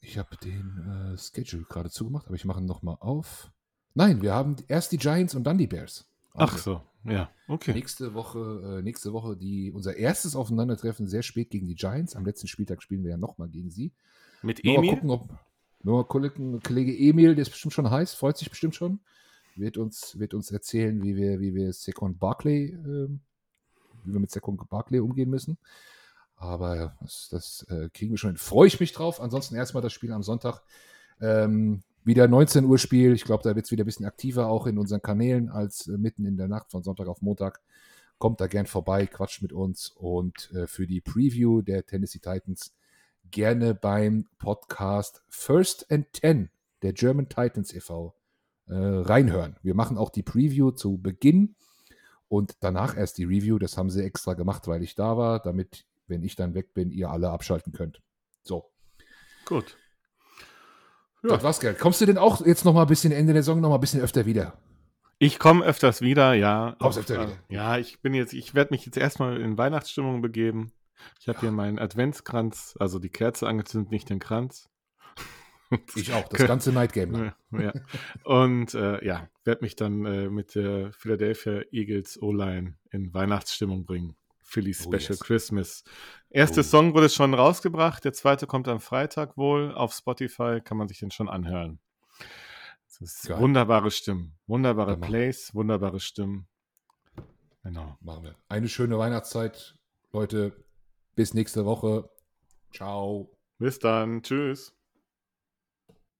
ich hab den äh, Schedule gerade zugemacht, aber ich mache ihn nochmal auf. Nein, wir haben erst die Giants und dann die Bears. Also Ach so, ja, okay. Nächste Woche, äh, nächste Woche die, unser erstes Aufeinandertreffen sehr spät gegen die Giants. Am letzten Spieltag spielen wir ja nochmal gegen sie. Mit Emil? Mal gucken, ob, nur mal gucken, Kollege Emil, der ist bestimmt schon heiß, freut sich bestimmt schon. Wird uns, wird uns erzählen, wie wir, wie wir Second Barclay, äh, wie wir mit Second Barclay umgehen müssen. Aber das, das äh, kriegen wir schon Freue ich mich drauf. Ansonsten erstmal das Spiel am Sonntag. Ähm, wieder 19 Uhr Spiel. Ich glaube, da wird es wieder ein bisschen aktiver auch in unseren Kanälen als äh, mitten in der Nacht von Sonntag auf Montag. Kommt da gern vorbei, quatscht mit uns und äh, für die Preview der Tennessee Titans gerne beim Podcast First and Ten der German Titans e.V. Äh, reinhören. Wir machen auch die Preview zu Beginn und danach erst die Review. Das haben sie extra gemacht, weil ich da war, damit wenn ich dann weg bin, ihr alle abschalten könnt. So. Gut. Ja. Das war's, Geld. Kommst du denn auch jetzt noch mal ein bisschen Ende der Saison noch mal ein bisschen öfter wieder? Ich komme öfters wieder, ja. Kommst öfter wieder? Ja, ich bin jetzt, ich werde mich jetzt erstmal in Weihnachtsstimmung begeben. Ich habe ja. hier meinen Adventskranz, also die Kerze angezündet, nicht den Kranz. [laughs] Ich auch, das ganze Night Game. Ja. Und äh, ja, werde mich dann äh, mit der Philadelphia Eagles O-Line in Weihnachtsstimmung bringen. Philly oh, Special oh, yes. Christmas. Erster oh. Song wurde schon rausgebracht, der zweite kommt am Freitag wohl. Auf Spotify kann man sich den schon anhören. Das ist Geil. wunderbare Stimmen, wunderbare ja, Plays, wunderbare Stimmen. Genau. Machen wir. Eine schöne Weihnachtszeit, Leute. Bis nächste Woche. Ciao. Bis dann. Tschüss.